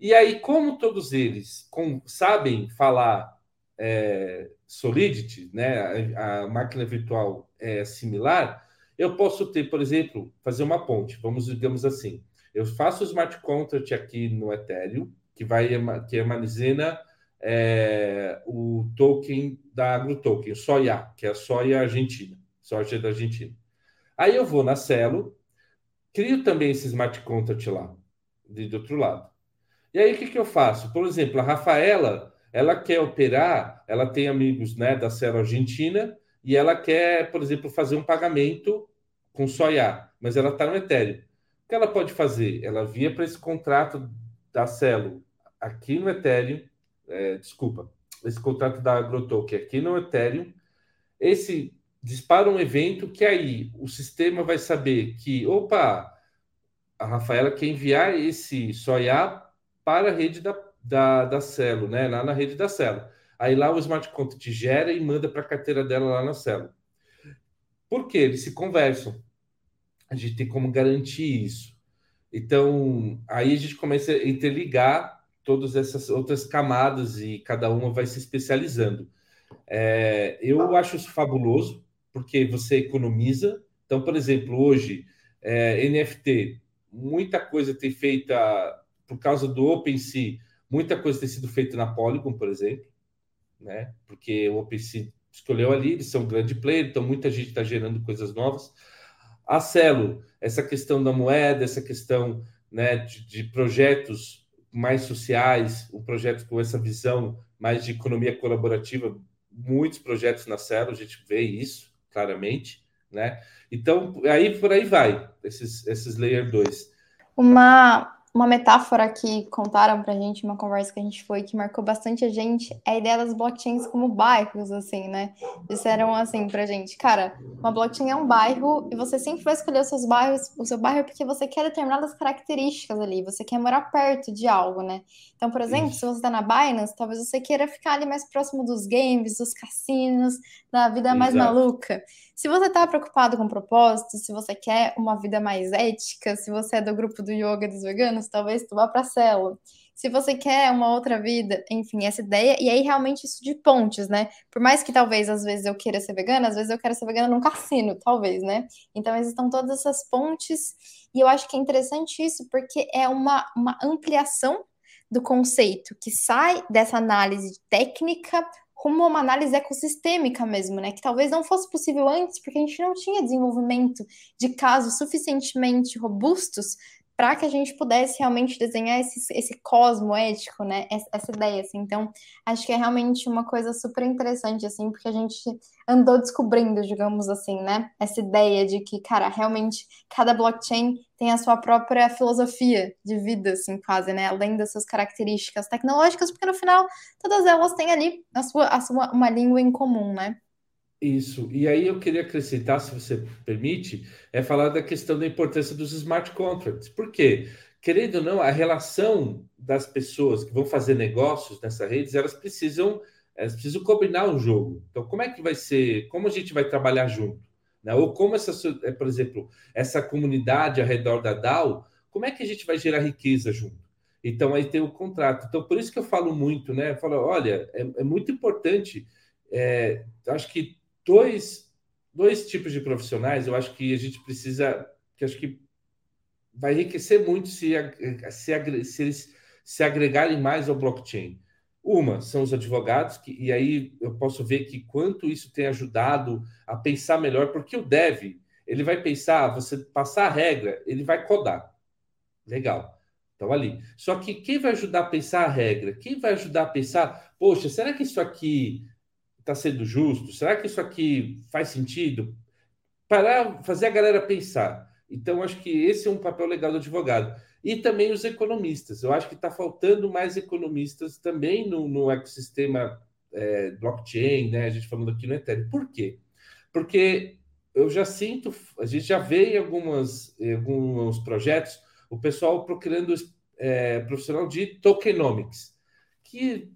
E aí, como todos eles com, sabem falar é, Solidity, né? A, a, máquina virtual é similar, eu posso ter, por exemplo, fazer uma ponte, vamos digamos assim. Eu faço o smart contract aqui no Ethereum, que vai que armazena é, o token da AgroToken, o soia, que é a soia argentina, soja da Argentina. Aí eu vou na Celo, crio também esse smart contract lá, de, do outro lado. E aí o que, que eu faço? Por exemplo, a Rafaela, ela quer operar, ela tem amigos né, da Celo Argentina, e ela quer, por exemplo, fazer um pagamento com soia, mas ela está no Ethereum. O que ela pode fazer? Ela via para esse contrato da Celo aqui no Ethereum, é, desculpa, esse contrato da AgroToken aqui no Ethereum, esse dispara um evento que aí o sistema vai saber que, opa, a Rafaela quer enviar esse SOIA para a rede da, da, da Celo, né? Lá na rede da Celo. Aí lá o smart contract gera e manda para a carteira dela lá na Celo. Por quê? Eles se conversam a gente tem como garantir isso. Então, aí a gente começa a interligar todas essas outras camadas e cada uma vai se especializando. É, eu acho isso fabuloso, porque você economiza. Então, por exemplo, hoje, é, NFT, muita coisa tem feita por causa do OpenSea, muita coisa tem sido feita na Polygon, por exemplo, né? Porque o OpenSea escolheu ali, eles são grande player, então muita gente está gerando coisas novas. A Celo, essa questão da moeda, essa questão né, de, de projetos mais sociais, um projeto com essa visão mais de economia colaborativa, muitos projetos na Celo, a gente vê isso claramente, né? Então, aí por aí vai, esses, esses Layer 2. Uma, uma metáfora que contaram pra gente, uma conversa que a gente foi, que marcou bastante a gente, é a ideia das blockchains como bairros, assim, né? Disseram assim pra gente, cara, uma blockchain é um bairro e você sempre vai escolher os seus bairros, o seu bairro porque você quer determinadas características ali, você quer morar perto de algo, né? Então, por exemplo, Isso. se você tá na Binance, talvez você queira ficar ali mais próximo dos games, dos cassinos, da vida mais maluca. Se você está preocupado com propósito, se você quer uma vida mais ética, se você é do grupo do yoga dos veganos, talvez tu vá para a célula. Se você quer uma outra vida, enfim, essa ideia, e aí realmente isso de pontes, né? Por mais que talvez às vezes eu queira ser vegana, às vezes eu quero ser vegana num cassino, talvez, né? Então existam todas essas pontes, e eu acho que é interessante isso, porque é uma, uma ampliação do conceito que sai dessa análise técnica a uma análise ecossistêmica mesmo, né? Que talvez não fosse possível antes, porque a gente não tinha desenvolvimento de casos suficientemente robustos para que a gente pudesse realmente desenhar esse, esse cosmo ético, né? Essa, essa, ideia, assim. Então, acho que é realmente uma coisa super interessante, assim, porque a gente andou descobrindo, digamos assim, né? Essa ideia de que, cara, realmente cada blockchain tem a sua própria filosofia de vida, assim, quase, né? Além das suas características tecnológicas, porque no final todas elas têm ali a sua, a sua uma língua em comum, né? Isso. E aí eu queria acrescentar, se você permite, é falar da questão da importância dos smart contracts. Por quê? Querendo ou não, a relação das pessoas que vão fazer negócios nessa rede, elas precisam, elas precisam combinar o jogo. Então, como é que vai ser? Como a gente vai trabalhar junto? Né? Ou como essa, é, por exemplo, essa comunidade ao redor da DAO, como é que a gente vai gerar riqueza junto? Então, aí tem o contrato. Então, por isso que eu falo muito, né? Eu falo, olha, é, é muito importante. É, acho que dois, dois tipos de profissionais, eu acho que a gente precisa, que acho que vai enriquecer muito se, se, se eles se agregarem mais ao blockchain. Uma são os advogados, que, e aí eu posso ver que quanto isso tem ajudado a pensar melhor, porque o dev, ele vai pensar, você passar a regra, ele vai codar. Legal. Então, ali. Só que quem vai ajudar a pensar a regra? Quem vai ajudar a pensar, poxa, será que isso aqui está sendo justo? Será que isso aqui faz sentido? Para fazer a galera pensar. Então, acho que esse é um papel legal do advogado. E também os economistas. Eu acho que está faltando mais economistas também no, no ecossistema é, blockchain, né? A gente falando aqui no Ethereum. Por quê? Porque eu já sinto, a gente já vê em, algumas, alguns projetos o pessoal procurando é, profissional de tokenomics, que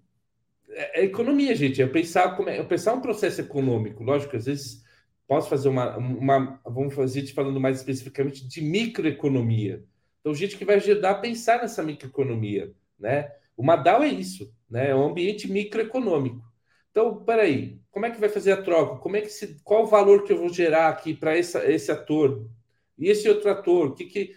é, é, economia, gente. É pensar como é, é pensar um processo econômico. Lógico, às vezes posso fazer uma, uma vamos fazer falando mais especificamente de microeconomia. Então, gente que vai ajudar a pensar nessa microeconomia, né? Uma DAO é isso, né? É um ambiente microeconômico. Então, peraí, como é que vai fazer a troca? Como é que se, qual o valor que eu vou gerar aqui para esse ator e esse outro ator? O que que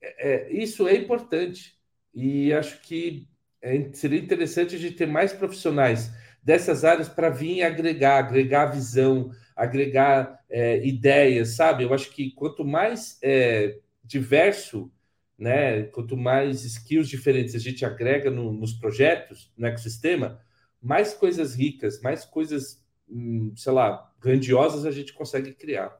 é, é, isso é importante e acho que é, seria interessante a gente ter mais profissionais dessas áreas para vir agregar, agregar visão, agregar é, ideias, sabe? Eu acho que quanto mais é, diverso, né, quanto mais skills diferentes a gente agrega no, nos projetos, no ecossistema, mais coisas ricas, mais coisas, hum, sei lá, grandiosas a gente consegue criar.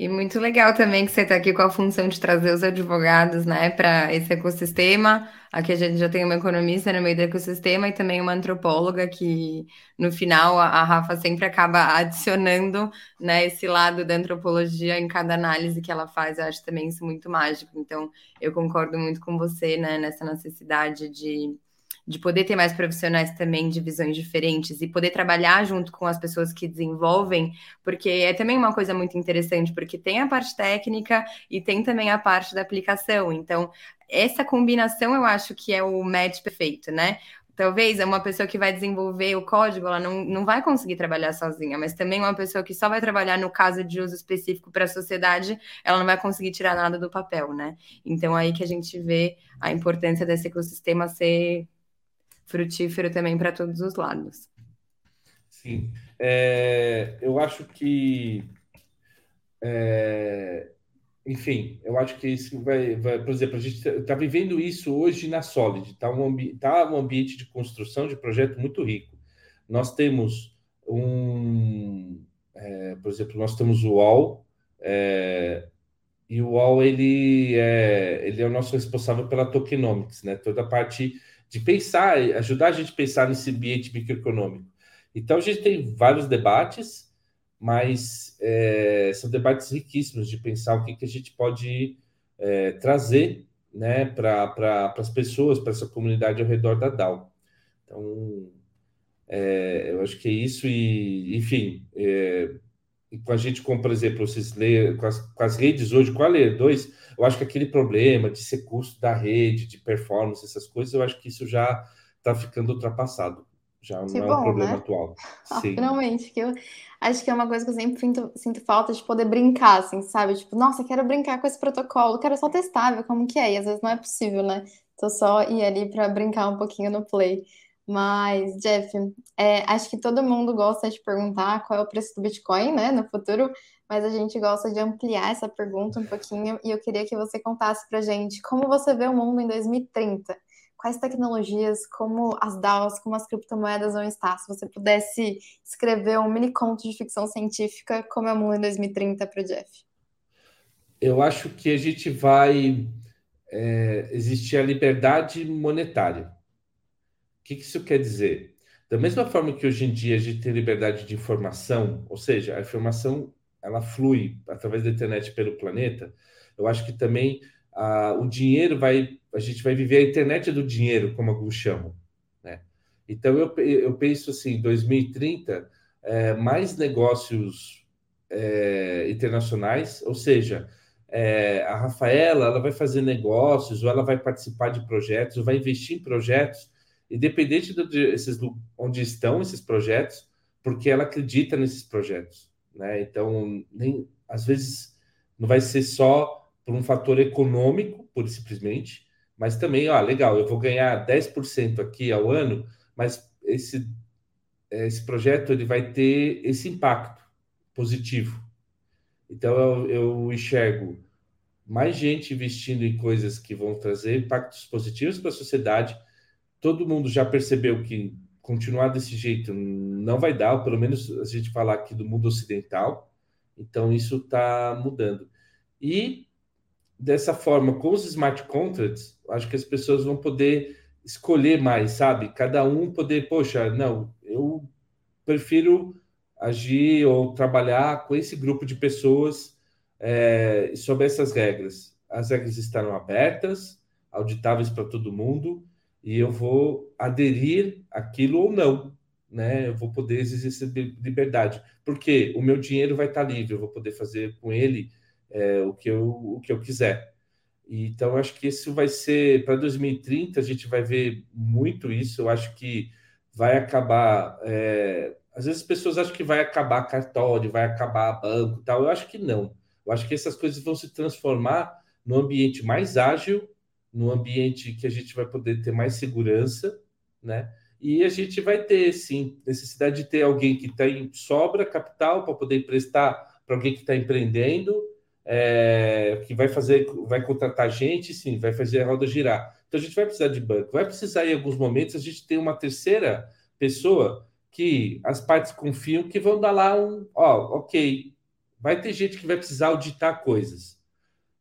E muito legal também que você está aqui com a função de trazer os advogados, né, para esse ecossistema. Aqui a gente já tem uma economista no meio do ecossistema e também uma antropóloga que, no final, a, Rafa sempre acaba adicionando, né, esse lado da antropologia em cada análise que ela faz. Eu acho também isso muito mágico. Então, eu concordo muito com você, né, nessa necessidade de de poder ter mais profissionais também de visões diferentes e poder trabalhar junto com as pessoas que desenvolvem, porque é também uma coisa muito interessante, porque tem a parte técnica e tem também a parte da aplicação. Então, essa combinação eu acho que é o match perfeito, né? Talvez uma pessoa que vai desenvolver o código, ela não, não vai conseguir trabalhar sozinha, mas também uma pessoa que só vai trabalhar no caso de uso específico para a sociedade, ela não vai conseguir tirar nada do papel, né? Então, aí que a gente vê a importância desse ecossistema ser frutífero também para todos os lados. Sim, é, eu acho que, é, enfim, eu acho que isso vai, vai por exemplo, a gente está tá vivendo isso hoje na Solid, está um, ambi tá um ambiente de construção de projeto muito rico. Nós temos um, é, por exemplo, nós temos o UOL, é, e o UOL ele é, ele é o nosso responsável pela tokenomics, né? Toda a parte de pensar, ajudar a gente a pensar nesse ambiente microeconômico. Então, a gente tem vários debates, mas é, são debates riquíssimos de pensar o que, que a gente pode é, trazer né, para pra, as pessoas, para essa comunidade ao redor da DAO. Então, É, eu acho que é isso e, enfim, é, com a gente, como por exemplo, vocês lê, com, as, com as redes hoje, com a Layer 2, eu acho que aquele problema de ser custo da rede, de performance, essas coisas, eu acho que isso já está ficando ultrapassado. Já Que não é um bom, problema né? atual. Ah, Sim. finalmente, que eu acho que é uma coisa que eu sempre sinto, sinto falta de poder brincar, assim, sabe? Tipo, nossa, quero brincar com esse protocolo, quero só testar, ver como que é, e às vezes não é possível, né? Tô só ir ali para brincar um pouquinho no Play. Mas, Jeff, é, acho que todo mundo gosta de perguntar qual é o preço do Bitcoin, né, no futuro, mas a gente gosta de ampliar essa pergunta um pouquinho, e eu queria que você contasse pra gente como você vê o mundo em 2030. Quais tecnologias, como as DAOs, como as criptomoedas vão estar? Se você pudesse escrever um mini conto de ficção científica, como é o mundo em 2030 para o Jeff? Eu acho que a gente vai é, existir a liberdade monetária. O que isso quer dizer? Da mesma forma que hoje em dia a gente tem liberdade de informação, ou seja, a informação ela flui através da internet pelo planeta, eu acho que também ah, o dinheiro vai, a gente vai viver a internet do dinheiro, como alguns chamam, né? Então eu, eu penso assim, 2030, é, mais negócios é, internacionais, ou seja, é, a Rafaela ela vai fazer negócios, ou ela vai participar de projetos, ou vai investir em projetos, independente de, de esses, onde estão esses projetos, porque ela acredita nesses projetos. Né? Então, nem, às vezes, não vai ser só por um fator econômico, por simplesmente, mas também, ó, legal, eu vou ganhar 10% aqui ao ano, mas esse, esse projeto ele vai ter esse impacto positivo. Então, eu, eu enxergo mais gente investindo em coisas que vão trazer impactos positivos para a sociedade. Todo mundo já percebeu que continuar desse jeito não vai dar, pelo menos a gente falar aqui do mundo ocidental. Então, isso está mudando. E dessa forma, com os smart contracts, acho que as pessoas vão poder escolher mais, sabe? Cada um poder, poxa, não, eu prefiro agir ou trabalhar com esse grupo de pessoas é, sobre essas regras. As regras estarão abertas, auditáveis para todo mundo, e eu vou aderir aquilo ou não, né? Eu vou poder exercer liberdade, porque o meu dinheiro vai estar livre, eu vou poder fazer com ele é, o, que eu, o que eu quiser. Então, acho que isso vai ser para 2030, a gente vai ver muito isso. Eu acho que vai acabar. É, às vezes as pessoas acham que vai acabar cartório, vai acabar banco tal. Eu acho que não. Eu acho que essas coisas vão se transformar num ambiente mais ágil, num ambiente que a gente vai poder ter mais segurança, né? E a gente vai ter, sim, necessidade de ter alguém que está em sobra capital para poder emprestar para alguém que está empreendendo, é, que vai fazer, vai contratar gente, sim, vai fazer a roda girar. Então a gente vai precisar de banco, vai precisar em alguns momentos a gente ter uma terceira pessoa que as partes confiam que vão dar lá um, ó, ok, vai ter gente que vai precisar auditar coisas,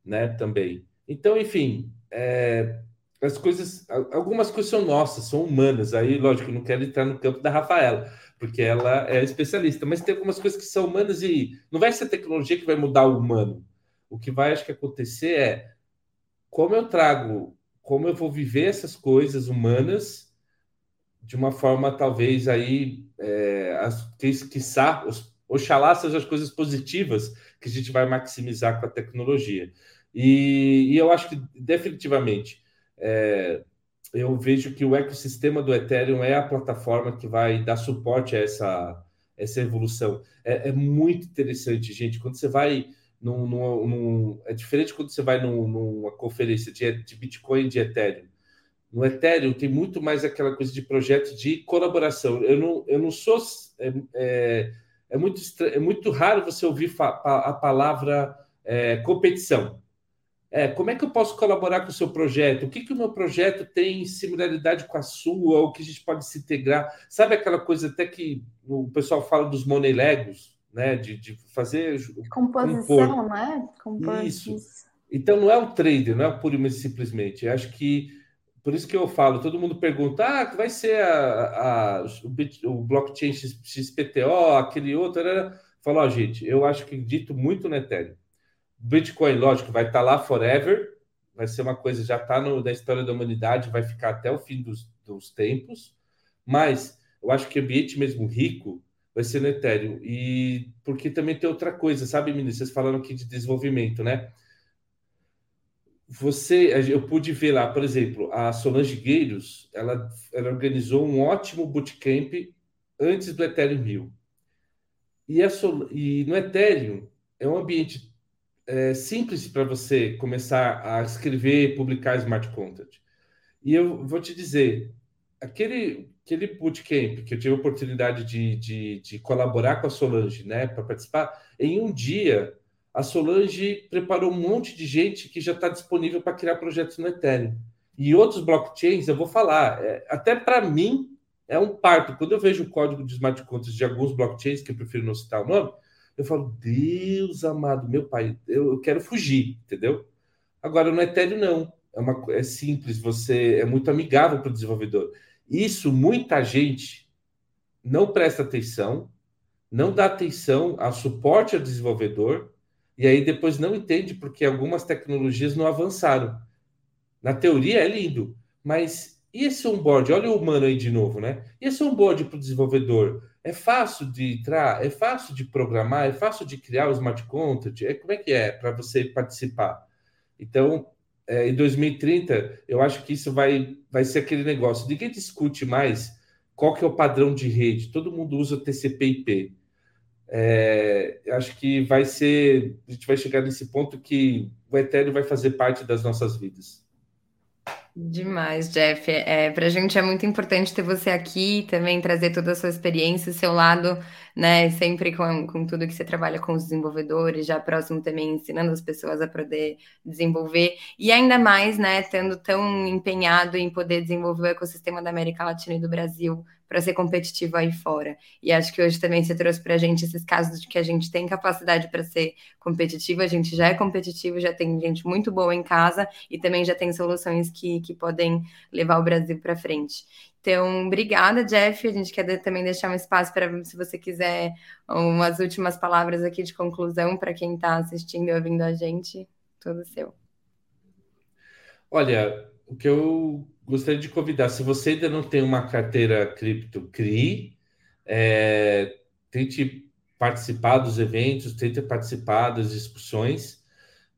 né, também. Então, enfim, é, as coisas, algumas coisas são nossas, são humanas. Aí, lógico, não quero entrar no campo da Rafaela, porque ela é especialista, mas tem algumas coisas que são humanas e não vai ser a tecnologia que vai mudar o humano. O que vai, acho que, acontecer é como eu trago, como eu vou viver essas coisas humanas de uma forma, talvez, aí, é, as, que, quiçá, os, oxalá sejam as coisas positivas que a gente vai maximizar com a tecnologia. E, e eu acho que, definitivamente, é, eu vejo que o ecossistema do Ethereum é a plataforma que vai dar suporte a essa, essa evolução. É, é muito interessante, gente. Quando você vai num, num, num, é diferente quando você vai num, numa conferência de, de Bitcoin e de Ethereum. No Ethereum tem muito mais aquela coisa de projeto de colaboração. Eu não, eu não sou. É, é, é muito, é muito raro você ouvir a palavra é, competição. É, como é que eu posso colaborar com o seu projeto? O que, que o meu projeto tem similaridade com a sua? O que a gente pode se integrar? Sabe aquela coisa até que o pessoal fala dos money legos, né? De, de fazer... Composição, compor. né? Compor isso. isso. Então, não é o trader, não é o puro simplesmente. Eu acho que, por isso que eu falo, todo mundo pergunta, ah, vai ser a, a, o, o blockchain XPTO, aquele outro... Falou, oh, gente, eu acho que dito muito no Ethereum Bitcoin, lógico, vai estar tá lá forever, vai ser uma coisa já está na história da humanidade, vai ficar até o fim dos, dos tempos, mas eu acho que o ambiente mesmo rico vai ser no Ethereum. E porque também tem outra coisa, sabe, meninas? Vocês falaram aqui de desenvolvimento, né? Você, eu pude ver lá, por exemplo, a Solange Gueiros, ela, ela organizou um ótimo bootcamp antes do Ethereum Rio. E, a Sol, e no Ethereum é um ambiente é, simples para você começar a escrever, publicar smart contract. E eu vou te dizer, aquele, aquele bootcamp que eu tive a oportunidade de, de, de colaborar com a Solange, né, para participar, em um dia a Solange preparou um monte de gente que já está disponível para criar projetos no Ethereum. E outros blockchains, eu vou falar, é, até para mim é um parto. Quando eu vejo o código de smart contracts de alguns blockchains, que eu prefiro não citar o nome, eu falo, Deus amado, meu pai, eu, eu quero fugir, entendeu? Agora, no Ethereum, não. É, uma, é simples, você é muito amigável para o desenvolvedor. Isso muita gente não presta atenção, não dá atenção ao suporte ao desenvolvedor, e aí depois não entende porque algumas tecnologias não avançaram. Na teoria é lindo, mas e esse onboard? Olha o humano aí de novo, né? E esse onboard para o desenvolvedor? É fácil de entrar? É fácil de programar? É fácil de criar o smart contract? É, como é que é para você participar? Então, é, em 2030, eu acho que isso vai, vai ser aquele negócio. Ninguém discute mais qual que é o padrão de rede. Todo mundo usa TCP/IP. É, acho que vai ser, a gente vai chegar nesse ponto que o Ethereum vai fazer parte das nossas vidas. Demais, Jeff. É, para a gente é muito importante ter você aqui, também trazer toda a sua experiência, seu lado, né? Sempre com, com tudo que você trabalha com os desenvolvedores, já próximo também ensinando as pessoas a poder desenvolver, e ainda mais, né, estando tão empenhado em poder desenvolver o ecossistema da América Latina e do Brasil para ser competitivo aí fora. E acho que hoje também você trouxe para a gente esses casos de que a gente tem capacidade para ser competitivo, a gente já é competitivo, já tem gente muito boa em casa e também já tem soluções que, que podem levar o Brasil para frente. Então, obrigada, Jeff. A gente quer também deixar um espaço para, se você quiser, umas últimas palavras aqui de conclusão para quem está assistindo e ouvindo a gente. Tudo seu. Olha, o que eu gostaria de convidar, se você ainda não tem uma carteira cripto, crie, é, tente participar dos eventos, tente participar das discussões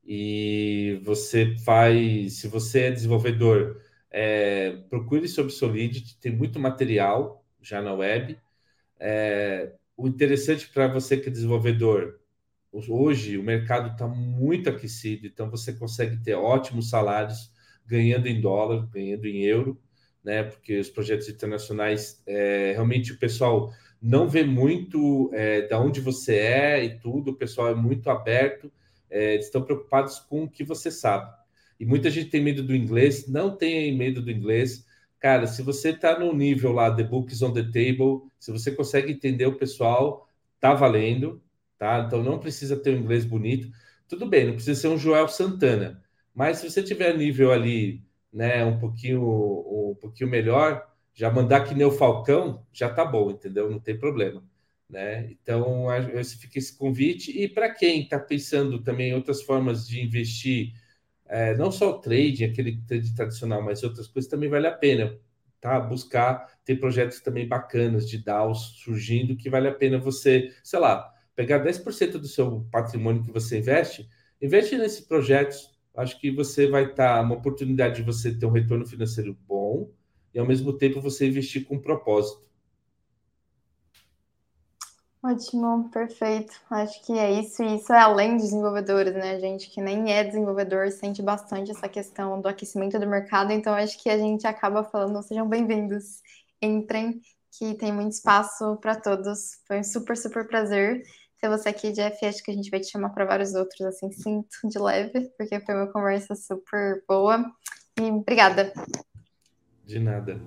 e você faz, se você é desenvolvedor, é, procure sobre Solidity, tem muito material já na web. É, o interessante para você que é desenvolvedor, hoje o mercado está muito aquecido, então você consegue ter ótimos salários ganhando em dólar, ganhando em euro, né? Porque os projetos internacionais, é, realmente o pessoal não vê muito é, da onde você é e tudo, o pessoal é muito aberto, é, estão preocupados com o que você sabe. E muita gente tem medo do inglês, não tenha medo do inglês. Cara, se você está no nível lá, The Books on the Table, se você consegue entender o pessoal, tá valendo, tá? Então não precisa ter um inglês bonito. Tudo bem, não precisa ser um Joel Santana, mas se você tiver nível ali, né, um pouquinho, um pouquinho melhor, já mandar que nem o Falcão, já tá bom, entendeu? Não tem problema, né? Então, fica esse convite. E para quem está pensando também em outras formas de investir, é, não só o trading, aquele trade tradicional, mas outras coisas, também vale a pena, tá? Buscar ter projetos também bacanas de DAOs surgindo, que vale a pena você, sei lá, pegar 10% do seu patrimônio que você investe, investe nesses projetos, acho que você vai estar tá, uma oportunidade de você ter um retorno financeiro bom e ao mesmo tempo você investir com propósito. Ótimo, perfeito. Acho que é isso, e isso é além de desenvolvedores, né? Gente que nem é desenvolvedor sente bastante essa questão do aquecimento do mercado, então acho que a gente acaba falando, sejam bem-vindos, entrem, que tem muito espaço para todos. Foi um super, super prazer ter você aqui, Jeff. Acho que a gente vai te chamar para vários outros, assim, sinto de leve, porque foi uma conversa super boa. E obrigada. De nada.